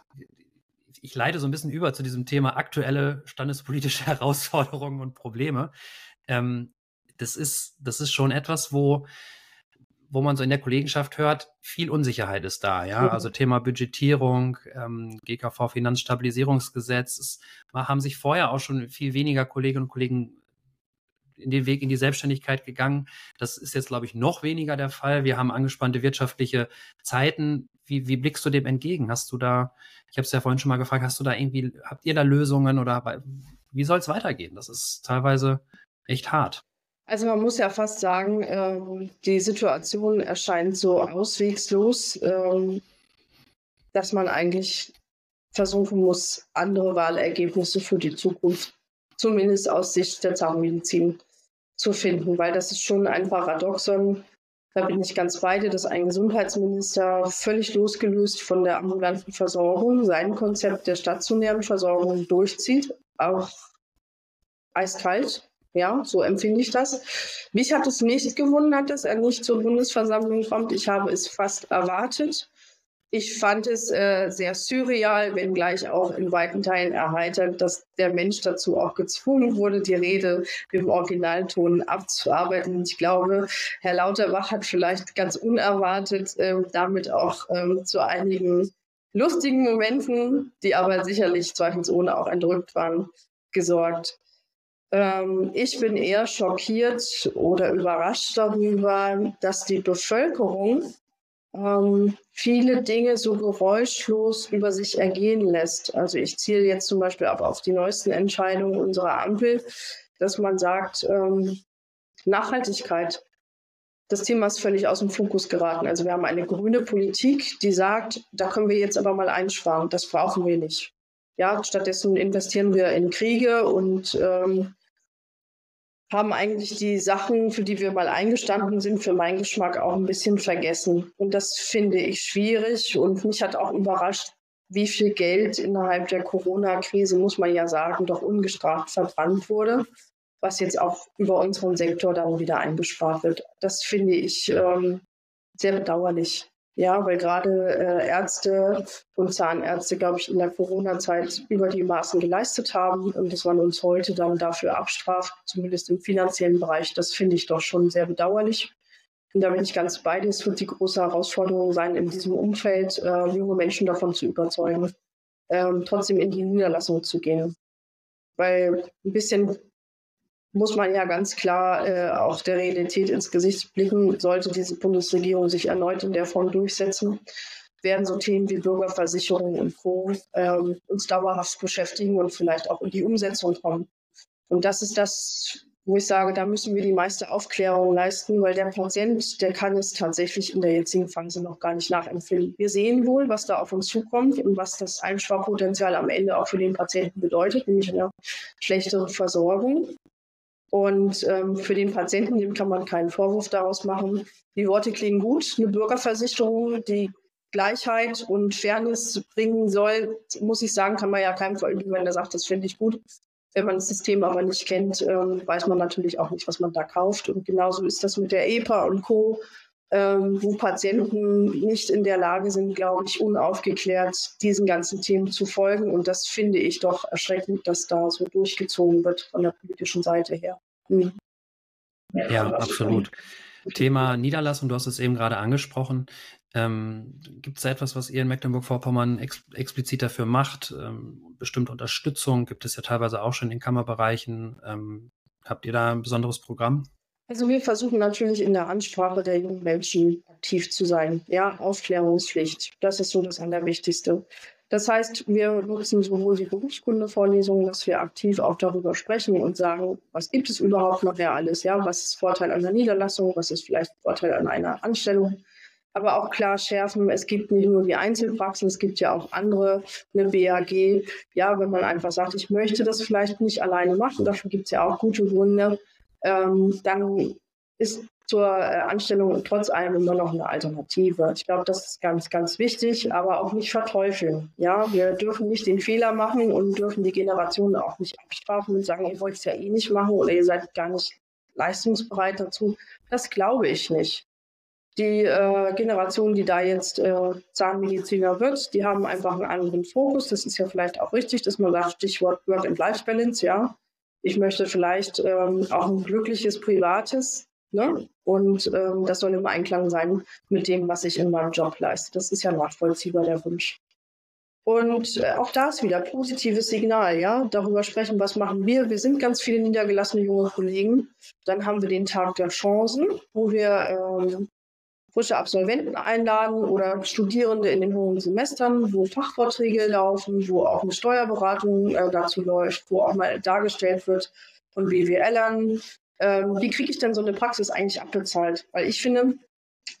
ich leite so ein bisschen über zu diesem Thema aktuelle standespolitische Herausforderungen und Probleme. Ähm, das ist, das ist schon etwas, wo, wo man so in der Kollegenschaft hört, viel Unsicherheit ist da, ja. Mhm. Also Thema Budgetierung, ähm, GKV Finanzstabilisierungsgesetz, es haben sich vorher auch schon viel weniger Kolleginnen und Kollegen in den Weg in die Selbstständigkeit gegangen. Das ist jetzt, glaube ich, noch weniger der Fall. Wir haben angespannte wirtschaftliche Zeiten. Wie, wie blickst du dem entgegen? Hast du da, ich habe es ja vorhin schon mal gefragt, hast du da irgendwie, habt ihr da Lösungen oder wie soll es weitergehen? Das ist teilweise echt hart. Also man muss ja fast sagen, äh, die Situation erscheint so auswegslos, äh, dass man eigentlich versuchen muss, andere Wahlergebnisse für die Zukunft, zumindest aus Sicht der Zahnmedizin, zu finden, weil das ist schon ein Paradoxon. Da bin ich ganz bei dir, dass ein Gesundheitsminister völlig losgelöst von der ambulanten Versorgung sein Konzept der stationären Versorgung durchzieht, auch eiskalt ja, so empfinde ich das. Mich hat es nicht gewundert, dass er nicht zur Bundesversammlung kommt. Ich habe es fast erwartet. Ich fand es äh, sehr surreal, wenngleich auch in weiten Teilen erheitert, dass der Mensch dazu auch gezwungen wurde, die Rede im Originalton abzuarbeiten. Ich glaube, Herr Lauterbach hat vielleicht ganz unerwartet äh, damit auch äh, zu einigen lustigen Momenten, die aber sicherlich zweifelsohne auch entrückt waren, gesorgt. Ähm, ich bin eher schockiert oder überrascht darüber, dass die Bevölkerung ähm, viele Dinge so geräuschlos über sich ergehen lässt. Also ich ziele jetzt zum Beispiel ab auf die neuesten Entscheidungen unserer Ampel, dass man sagt, ähm, Nachhaltigkeit. Das Thema ist völlig aus dem Fokus geraten. Also wir haben eine grüne Politik, die sagt, da können wir jetzt aber mal einsparen. Das brauchen wir nicht. Ja, stattdessen investieren wir in Kriege und ähm, haben eigentlich die Sachen, für die wir mal eingestanden sind, für meinen Geschmack auch ein bisschen vergessen. Und das finde ich schwierig. Und mich hat auch überrascht, wie viel Geld innerhalb der Corona-Krise, muss man ja sagen, doch ungestraft verbrannt wurde, was jetzt auch über unseren Sektor dann wieder eingespart wird. Das finde ich ähm, sehr bedauerlich. Ja, weil gerade äh, Ärzte und Zahnärzte, glaube ich, in der Corona-Zeit über die Maßen geleistet haben und dass man uns heute dann dafür abstraft, zumindest im finanziellen Bereich, das finde ich doch schon sehr bedauerlich. Und da bin ich ganz bei dir. Es wird die große Herausforderung sein, in diesem Umfeld äh, junge Menschen davon zu überzeugen, ähm, trotzdem in die Niederlassung zu gehen. Weil ein bisschen muss man ja ganz klar äh, auch der Realität ins Gesicht blicken. Sollte diese Bundesregierung sich erneut in der Form durchsetzen, werden so Themen wie Bürgerversicherung und Co. Ähm, uns dauerhaft beschäftigen und vielleicht auch in die Umsetzung kommen. Und das ist das, wo ich sage, da müssen wir die meiste Aufklärung leisten, weil der Patient, der kann es tatsächlich in der jetzigen Phase noch gar nicht nachempfinden. Wir sehen wohl, was da auf uns zukommt und was das Einsparpotenzial am Ende auch für den Patienten bedeutet, nämlich eine schlechtere Versorgung. Und ähm, für den Patienten, dem kann man keinen Vorwurf daraus machen. Die Worte klingen gut. Eine Bürgerversicherung, die Gleichheit und Fairness bringen soll, muss ich sagen, kann man ja keinem verüben, wenn er sagt, das finde ich gut. Wenn man das System aber nicht kennt, ähm, weiß man natürlich auch nicht, was man da kauft. Und genauso ist das mit der EPA und Co. ähm, wo Patienten nicht in der Lage sind, glaube ich, unaufgeklärt diesen ganzen Themen zu folgen. Und das finde ich doch erschreckend, dass da so durchgezogen wird von der politischen Seite her. Mhm. Ja, absolut. Thema Niederlassung, du hast es eben gerade angesprochen. Ähm, Gibt es da etwas, was ihr in Mecklenburg-Vorpommern ex explizit dafür macht? Ähm, bestimmte Unterstützung gibt es ja teilweise auch schon in Kammerbereichen. Ähm, habt ihr da ein besonderes Programm? Also wir versuchen natürlich in der Ansprache der jungen Menschen aktiv zu sein. Ja, Aufklärungspflicht, das ist so das Allerwichtigste. Das heißt, wir nutzen sowohl die Berufskundevorlesungen, dass wir aktiv auch darüber sprechen und sagen, was gibt es überhaupt noch ja alles? Ja, was ist Vorteil der Niederlassung? Was ist vielleicht Vorteil an einer Anstellung? Aber auch klar schärfen, es gibt nicht nur die Einzelpraxen, es gibt ja auch andere, eine BAG. Ja, wenn man einfach sagt, ich möchte das vielleicht nicht alleine machen, dafür gibt es ja auch gute Gründe ähm, dann ist zur äh, Anstellung trotz allem immer noch eine Alternative. Ich glaube, das ist ganz, ganz wichtig, aber auch nicht verteufeln. Ja, wir dürfen nicht den Fehler machen und dürfen die Generationen auch nicht abstrafen und sagen, ihr wollt es ja eh nicht machen oder ihr seid gar nicht leistungsbereit dazu. Das glaube ich nicht. Die äh, Generation, die da jetzt äh, Zahnmediziner wird, die haben einfach einen anderen Fokus. Das ist ja vielleicht auch richtig, dass man sagt, Stichwort Work-and-Life-Balance, ja ich möchte vielleicht ähm, auch ein glückliches Privates. Ne? Und ähm, das soll im Einklang sein mit dem, was ich in meinem Job leiste. Das ist ja nachvollziehbar der Wunsch. Und äh, auch da ist wieder positives Signal, ja. Darüber sprechen, was machen wir. Wir sind ganz viele niedergelassene junge Kollegen. Dann haben wir den Tag der Chancen, wo wir ähm, frische Absolventen einladen oder Studierende in den hohen Semestern, wo Fachvorträge laufen, wo auch eine Steuerberatung äh, dazu läuft, wo auch mal dargestellt wird von BWLern. Ähm, wie kriege ich denn so eine Praxis eigentlich abbezahlt? Weil ich finde,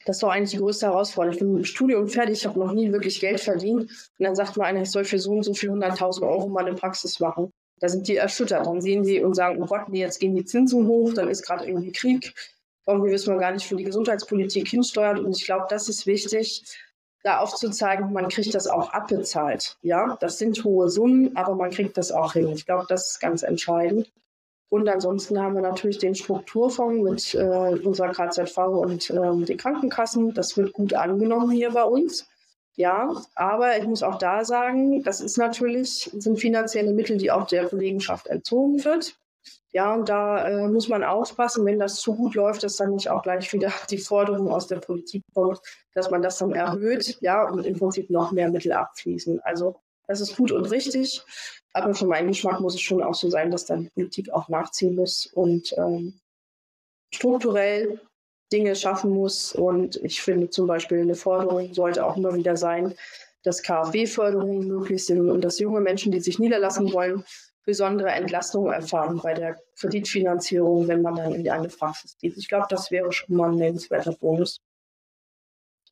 das ist doch eigentlich die größte Herausforderung. Ich bin im Studium fertig, ich habe noch nie wirklich Geld verdient. Und dann sagt einer, ich soll für so und so viel 100.000 Euro mal eine Praxis machen. Da sind die erschüttert. Dann sehen sie und sagen, oh Gott, nee, jetzt gehen die Zinsen hoch, dann ist gerade irgendwie Krieg irgendwie wissen wir gar nicht, wo die Gesundheitspolitik hinsteuert. Und ich glaube, das ist wichtig, da aufzuzeigen, man kriegt das auch abbezahlt. Ja, das sind hohe Summen, aber man kriegt das auch hin. Ich glaube, das ist ganz entscheidend. Und ansonsten haben wir natürlich den Strukturfonds mit äh, unserer KZV und äh, den Krankenkassen. Das wird gut angenommen hier bei uns. Ja, aber ich muss auch da sagen, das ist natürlich, sind finanzielle Mittel, die auch der Kollegenschaft entzogen wird. Ja, und da äh, muss man aufpassen, wenn das zu gut läuft, dass dann nicht auch gleich wieder die Forderung aus der Politik kommt, dass man das dann erhöht, ja, und im Prinzip noch mehr Mittel abfließen. Also das ist gut und richtig, aber für meinen Geschmack muss es schon auch so sein, dass dann die Politik auch nachziehen muss und ähm, strukturell Dinge schaffen muss. Und ich finde zum Beispiel eine Forderung sollte auch immer wieder sein, dass KfW-Förderungen möglich sind und dass junge Menschen, die sich niederlassen wollen, besondere Entlastung erfahren bei der Kreditfinanzierung, wenn man dann in eine Praxis geht. Ich glaube, das wäre schon mal ein nennenswerter Bonus.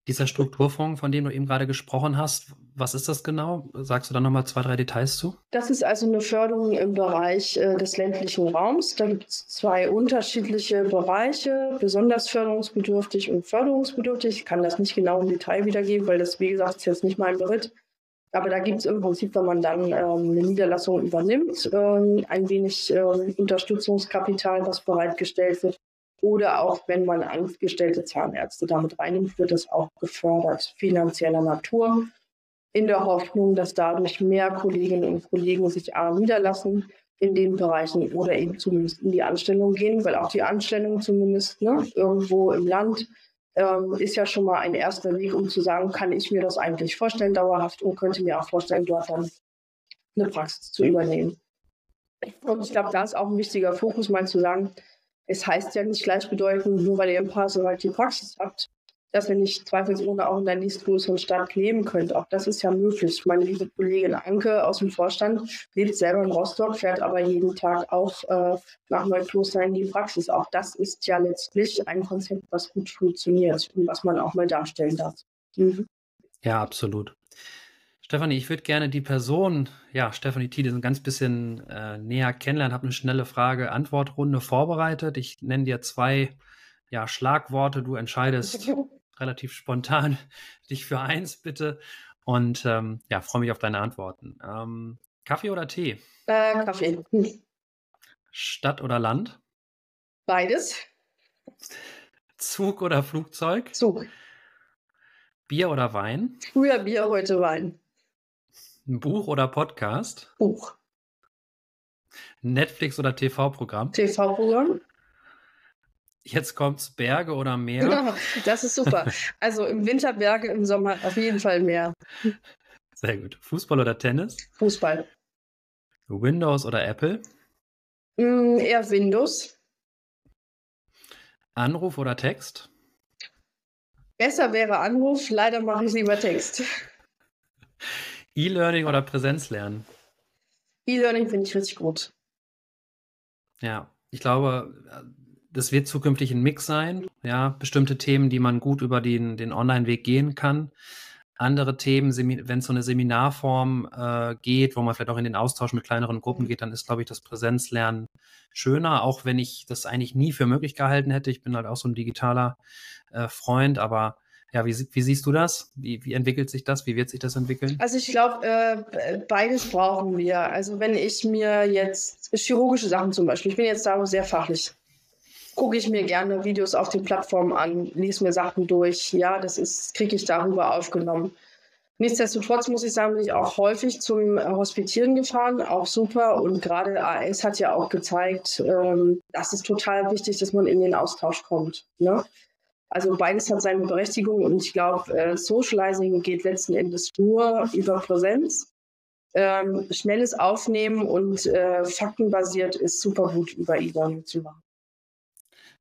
Dieser Strukturfonds, von dem du eben gerade gesprochen hast, was ist das genau? Sagst du da nochmal zwei, drei Details zu? Das ist also eine Förderung im Bereich äh, des ländlichen Raums. Da gibt es zwei unterschiedliche Bereiche, besonders förderungsbedürftig und förderungsbedürftig. Ich kann das nicht genau im Detail wiedergeben, weil das, wie gesagt, ist jetzt nicht mein Bericht. Aber da gibt es im Prinzip, wenn man dann ähm, eine Niederlassung übernimmt, ähm, ein wenig äh, Unterstützungskapital, was bereitgestellt wird. Oder auch wenn man angestellte Zahnärzte damit reinnimmt, wird das auch gefördert, finanzieller Natur, in der Hoffnung, dass dadurch mehr Kolleginnen und Kollegen sich A niederlassen in den Bereichen oder eben zumindest in die Anstellung gehen, weil auch die Anstellung zumindest ne, irgendwo im Land ähm, ist ja schon mal ein erster Weg, um zu sagen, kann ich mir das eigentlich vorstellen dauerhaft und könnte mir auch vorstellen, dort dann eine Praxis zu übernehmen. Und ich glaube, da ist auch ein wichtiger Fokus, mal zu sagen, es heißt ja nicht gleichbedeutend, nur weil ihr im Parcel halt die Praxis habt, dass ihr nicht zweifelsohne auch in der nächstgrößeren Stadt leben könnt. Auch das ist ja möglich. Meine liebe Kollegin Anke aus dem Vorstand lebt selber in Rostock, fährt aber jeden Tag auch äh, nach Neukloster in die Praxis. Auch das ist ja letztlich ein Konzept, was gut funktioniert und was man auch mal darstellen darf. Mhm. Ja, absolut. Stefanie, ich würde gerne die Person, ja, Stefanie Tiede, ein ganz bisschen äh, näher kennenlernen, habe eine schnelle Frage-Antwort-Runde vorbereitet. Ich nenne dir zwei ja, Schlagworte. Du entscheidest, relativ spontan dich für eins bitte. Und ähm, ja, freue mich auf deine Antworten. Ähm, Kaffee oder Tee? Äh, Kaffee. Stadt oder Land? Beides. Zug oder Flugzeug? Zug. Bier oder Wein? Früher Bier, heute Wein. Ein Buch oder Podcast? Buch. Netflix oder TV-Programm? TV-Programm. Jetzt kommt's Berge oder Meer? Genau, das ist super. Also im Winter Berge, im Sommer auf jeden Fall Meer. Sehr gut. Fußball oder Tennis? Fußball. Windows oder Apple? Mm, eher Windows. Anruf oder Text? Besser wäre Anruf, leider mache ich lieber Text. E-Learning oder Präsenzlernen? E-Learning finde ich richtig gut. Ja, ich glaube, das wird zukünftig ein Mix sein. Ja, bestimmte Themen, die man gut über den, den Online-Weg gehen kann. Andere Themen, wenn es so eine Seminarform äh, geht, wo man vielleicht auch in den Austausch mit kleineren Gruppen geht, dann ist, glaube ich, das Präsenzlernen schöner, auch wenn ich das eigentlich nie für möglich gehalten hätte. Ich bin halt auch so ein digitaler äh, Freund, aber ja, wie, wie, siehst du das? Wie, wie, entwickelt sich das? Wie wird sich das entwickeln? Also ich glaube, äh, beides brauchen wir. Also wenn ich mir jetzt chirurgische Sachen zum Beispiel, ich bin jetzt da sehr fachlich, gucke ich mir gerne Videos auf den Plattformen an, lese mir Sachen durch. Ja, das ist, kriege ich darüber aufgenommen. Nichtsdestotrotz muss ich sagen, bin ich auch häufig zum Hospitieren gefahren, auch super. Und gerade AS hat ja auch gezeigt, ähm, das ist total wichtig, dass man in den Austausch kommt. Ne? Also beides hat seine Berechtigung und ich glaube, äh, Socializing geht letzten Endes nur über Präsenz. Ähm, schnelles Aufnehmen und äh, faktenbasiert ist super gut über E-Learning zu machen.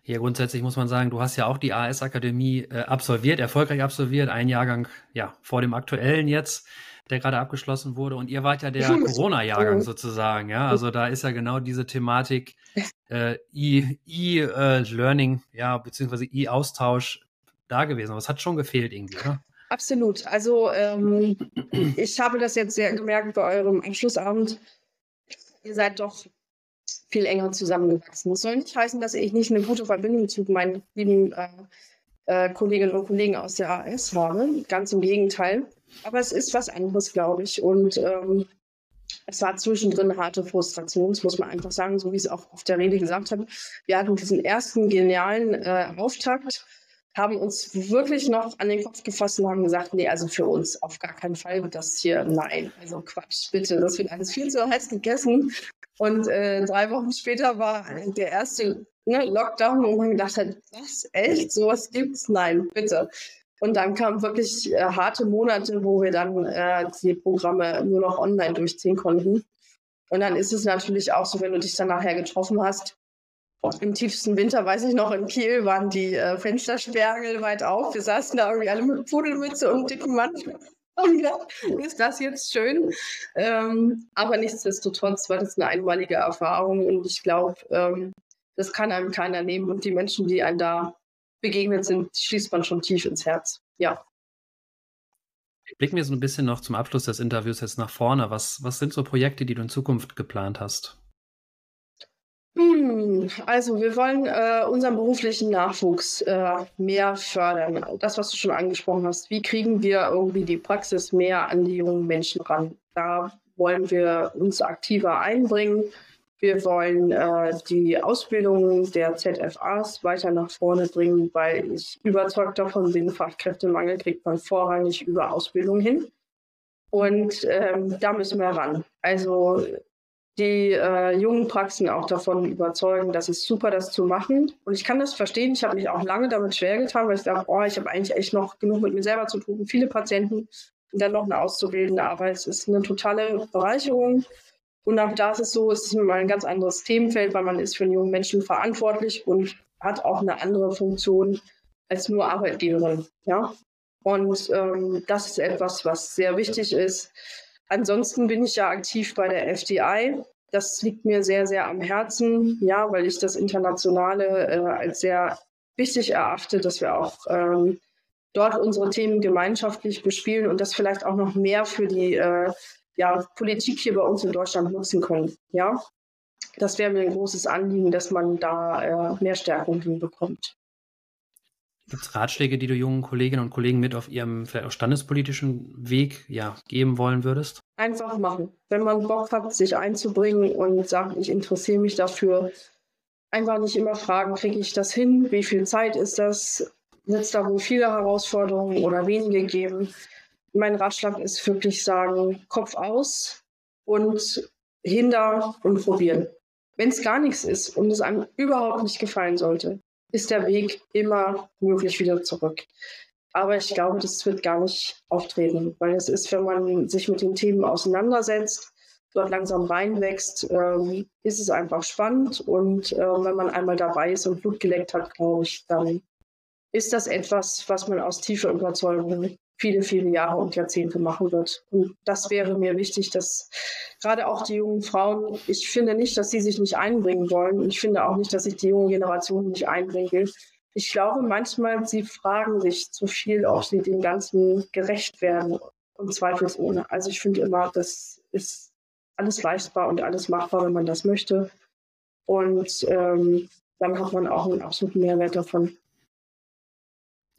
Ja, grundsätzlich muss man sagen, du hast ja auch die AS-Akademie äh, absolviert, erfolgreich absolviert, ein Jahrgang ja vor dem aktuellen jetzt, der gerade abgeschlossen wurde. Und ihr wart ja der Corona-Jahrgang sozusagen, ja. Also da ist ja genau diese Thematik äh, E-Learning, äh, ja, beziehungsweise E-Austausch da gewesen. Aber es hat schon gefehlt irgendwie, oder? Absolut. Also ähm, ich habe das jetzt sehr gemerkt bei eurem Abschlussabend. Ihr seid doch viel enger zusammengewachsen. Das soll nicht heißen, dass ich nicht eine gute Verbindung zu meinen lieben äh, äh, Kolleginnen und Kollegen aus der AS habe. Ganz im Gegenteil. Aber es ist was anderes, glaube ich. Und ähm, es war zwischendrin harte Frustration, das muss man einfach sagen, so wie es auch auf der Rede gesagt habe. Wir hatten diesen ersten genialen äh, Auftakt, haben uns wirklich noch an den Kopf gefasst und haben gesagt, nee, also für uns auf gar keinen Fall wird das hier, nein, also Quatsch, bitte, das wird alles viel zu heiß gegessen. Und äh, drei Wochen später war der erste ne, Lockdown, wo man gedacht hat, was, echt, sowas gibt's? Nein, bitte. Und dann kamen wirklich äh, harte Monate, wo wir dann äh, die Programme nur noch online durchziehen konnten. Und dann ist es natürlich auch so, wenn du dich dann nachher getroffen hast. Im tiefsten Winter, weiß ich noch, in Kiel waren die äh, Fensterspergel weit auf. Wir saßen da irgendwie alle mit Pudelmütze und dicken Mantel ist das jetzt schön. Ähm, aber nichtsdestotrotz war das eine einmalige Erfahrung und ich glaube, ähm, das kann einem keiner nehmen und die Menschen, die einem da begegnet sind, schließt man schon tief ins Herz. Ja. Blicken wir so ein bisschen noch zum Abschluss des Interviews jetzt nach vorne. Was, was sind so Projekte, die du in Zukunft geplant hast? Also wir wollen äh, unseren beruflichen Nachwuchs äh, mehr fördern. Das, was du schon angesprochen hast. Wie kriegen wir irgendwie die Praxis mehr an die jungen Menschen ran? Da wollen wir uns aktiver einbringen. Wir wollen äh, die Ausbildung der ZFAs weiter nach vorne bringen, weil ich überzeugt davon bin, Fachkräftemangel kriegt man vorrangig über Ausbildung hin. Und ähm, da müssen wir ran. Also die äh, jungen Praxen auch davon überzeugen, dass es super, das zu machen. Und ich kann das verstehen. Ich habe mich auch lange damit schwer getan, weil ich dachte, oh, ich habe eigentlich echt noch genug mit mir selber zu tun. Viele Patienten und dann noch eine Auszubildende. Aber es ist eine totale Bereicherung. Und auch da ist es so, es ist mal ein ganz anderes Themenfeld, weil man ist für einen jungen Menschen verantwortlich und hat auch eine andere Funktion als nur Arbeitgeberin. Ja? Und ähm, das ist etwas, was sehr wichtig ist Ansonsten bin ich ja aktiv bei der FDI. Das liegt mir sehr, sehr am Herzen, ja, weil ich das Internationale äh, als sehr wichtig erachte, dass wir auch ähm, dort unsere Themen gemeinschaftlich bespielen und das vielleicht auch noch mehr für die äh, ja, Politik hier bei uns in Deutschland nutzen können. Ja, das wäre mir ein großes Anliegen, dass man da äh, mehr Stärkung hinbekommt. Gibt es Ratschläge, die du jungen Kolleginnen und Kollegen mit auf ihrem vielleicht auch standespolitischen Weg ja, geben wollen würdest? Einfach machen. Wenn man Bock hat, sich einzubringen und sagt, ich interessiere mich dafür, einfach nicht immer fragen, kriege ich das hin? Wie viel Zeit ist das? Wird es da wohl viele Herausforderungen oder wenige geben? Mein Ratschlag ist wirklich sagen, Kopf aus und hinter und probieren. Wenn es gar nichts ist und es einem überhaupt nicht gefallen sollte, ist der Weg immer möglich wieder zurück. Aber ich glaube, das wird gar nicht auftreten, weil es ist, wenn man sich mit den Themen auseinandersetzt, dort langsam reinwächst, ähm, ist es einfach spannend. Und äh, wenn man einmal dabei ist und Blut geleckt hat, glaube ich, dann ist das etwas, was man aus tiefer Überzeugung viele, viele Jahre und Jahrzehnte machen wird. Und das wäre mir wichtig, dass gerade auch die jungen Frauen, ich finde nicht, dass sie sich nicht einbringen wollen. Ich finde auch nicht, dass sich die junge Generation nicht einbringen will. Ich glaube manchmal, sie fragen sich zu viel, ob sie dem Ganzen gerecht werden und zweifelsohne. Also ich finde immer, das ist alles leistbar und alles machbar, wenn man das möchte. Und ähm, dann hat man auch einen absoluten Mehrwert davon.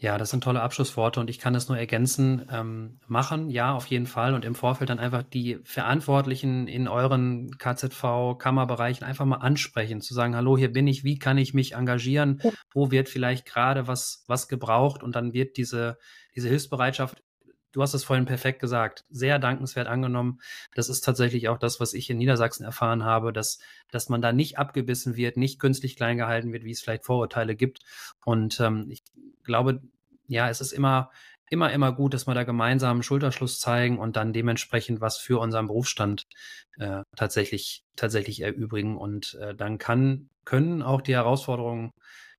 Ja, das sind tolle Abschlussworte und ich kann das nur ergänzen. Ähm, machen, ja, auf jeden Fall. Und im Vorfeld dann einfach die Verantwortlichen in euren KZV-Kammerbereichen einfach mal ansprechen, zu sagen, hallo, hier bin ich, wie kann ich mich engagieren? Ja. Wo wird vielleicht gerade was, was gebraucht? Und dann wird diese, diese Hilfsbereitschaft, du hast es vorhin perfekt gesagt, sehr dankenswert angenommen. Das ist tatsächlich auch das, was ich in Niedersachsen erfahren habe, dass, dass man da nicht abgebissen wird, nicht künstlich klein gehalten wird, wie es vielleicht Vorurteile gibt. Und ähm, ich glaube, ja, es ist immer, immer, immer gut, dass wir da gemeinsam Schulterschluss zeigen und dann dementsprechend was für unseren Berufsstand äh, tatsächlich, tatsächlich erübrigen. Und äh, dann kann, können auch die Herausforderungen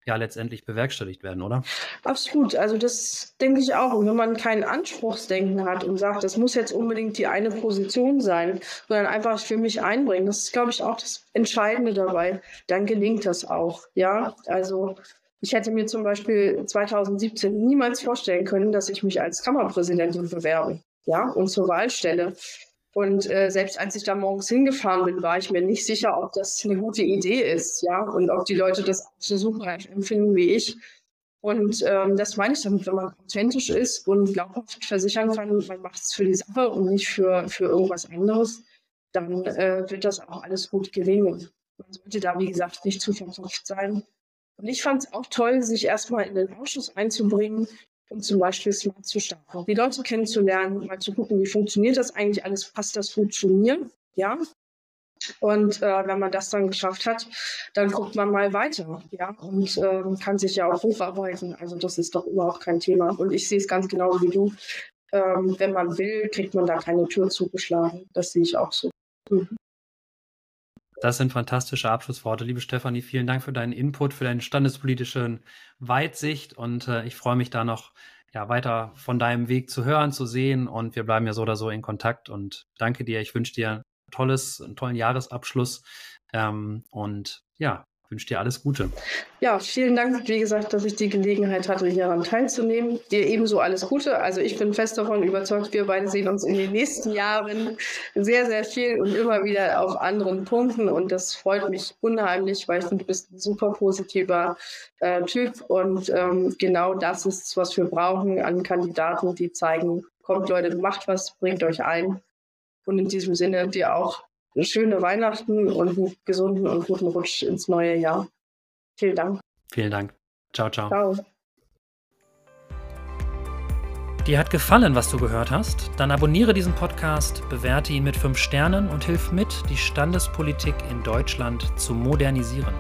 ja letztendlich bewerkstelligt werden, oder? Absolut. Also das denke ich auch. Und wenn man kein Anspruchsdenken hat und sagt, das muss jetzt unbedingt die eine Position sein, sondern einfach für mich einbringen, das ist, glaube ich, auch das Entscheidende dabei, dann gelingt das auch. Ja, also ich hätte mir zum Beispiel 2017 niemals vorstellen können, dass ich mich als Kammerpräsidentin bewerbe, ja, und zur Wahl stelle. Und äh, selbst als ich da morgens hingefahren bin, war ich mir nicht sicher, ob das eine gute Idee ist, ja, und ob die Leute das so suchreich empfinden wie ich. Und ähm, das meine ich damit, wenn man authentisch ist und glaubhaft versichern kann, man macht es für die Sache und nicht für, für irgendwas anderes, dann äh, wird das auch alles gut gelingen. Man sollte da, wie gesagt, nicht zu verkopft sein und ich fand es auch toll, sich erstmal in den Ausschuss einzubringen und zum Beispiel Smart zu starten. Die Leute kennenzulernen, mal zu gucken, wie funktioniert das eigentlich alles, passt das funktionieren, ja. Und äh, wenn man das dann geschafft hat, dann guckt man mal weiter, ja, und äh, kann sich ja auch hocharbeiten. Also das ist doch überhaupt kein Thema. Und ich sehe es ganz genau wie du. Ähm, wenn man will, kriegt man da keine Tür zugeschlagen. Das sehe ich auch so. Mhm. Das sind fantastische Abschlussworte. Liebe Stefanie, vielen Dank für deinen Input, für deine standespolitische Weitsicht und äh, ich freue mich da noch ja, weiter von deinem Weg zu hören, zu sehen und wir bleiben ja so oder so in Kontakt und danke dir. Ich wünsche dir ein tolles, einen tollen Jahresabschluss ähm, und ja, wünsche dir alles Gute. Ja, vielen Dank, wie gesagt, dass ich die Gelegenheit hatte, hieran teilzunehmen. Dir ebenso alles Gute. Also ich bin fest davon überzeugt, wir beide sehen uns in den nächsten Jahren sehr, sehr viel und immer wieder auf anderen Punkten. Und das freut mich unheimlich, weil ich finde, du bist ein super positiver äh, Typ. Und ähm, genau das ist, was wir brauchen an Kandidaten, die zeigen, kommt Leute, macht was, bringt euch ein. Und in diesem Sinne dir auch schöne Weihnachten und einen gesunden und guten Rutsch ins neue Jahr. Vielen Dank. Vielen Dank. Ciao, ciao. Ciao. Dir hat gefallen, was du gehört hast? Dann abonniere diesen Podcast, bewerte ihn mit 5 Sternen und hilf mit, die Standespolitik in Deutschland zu modernisieren.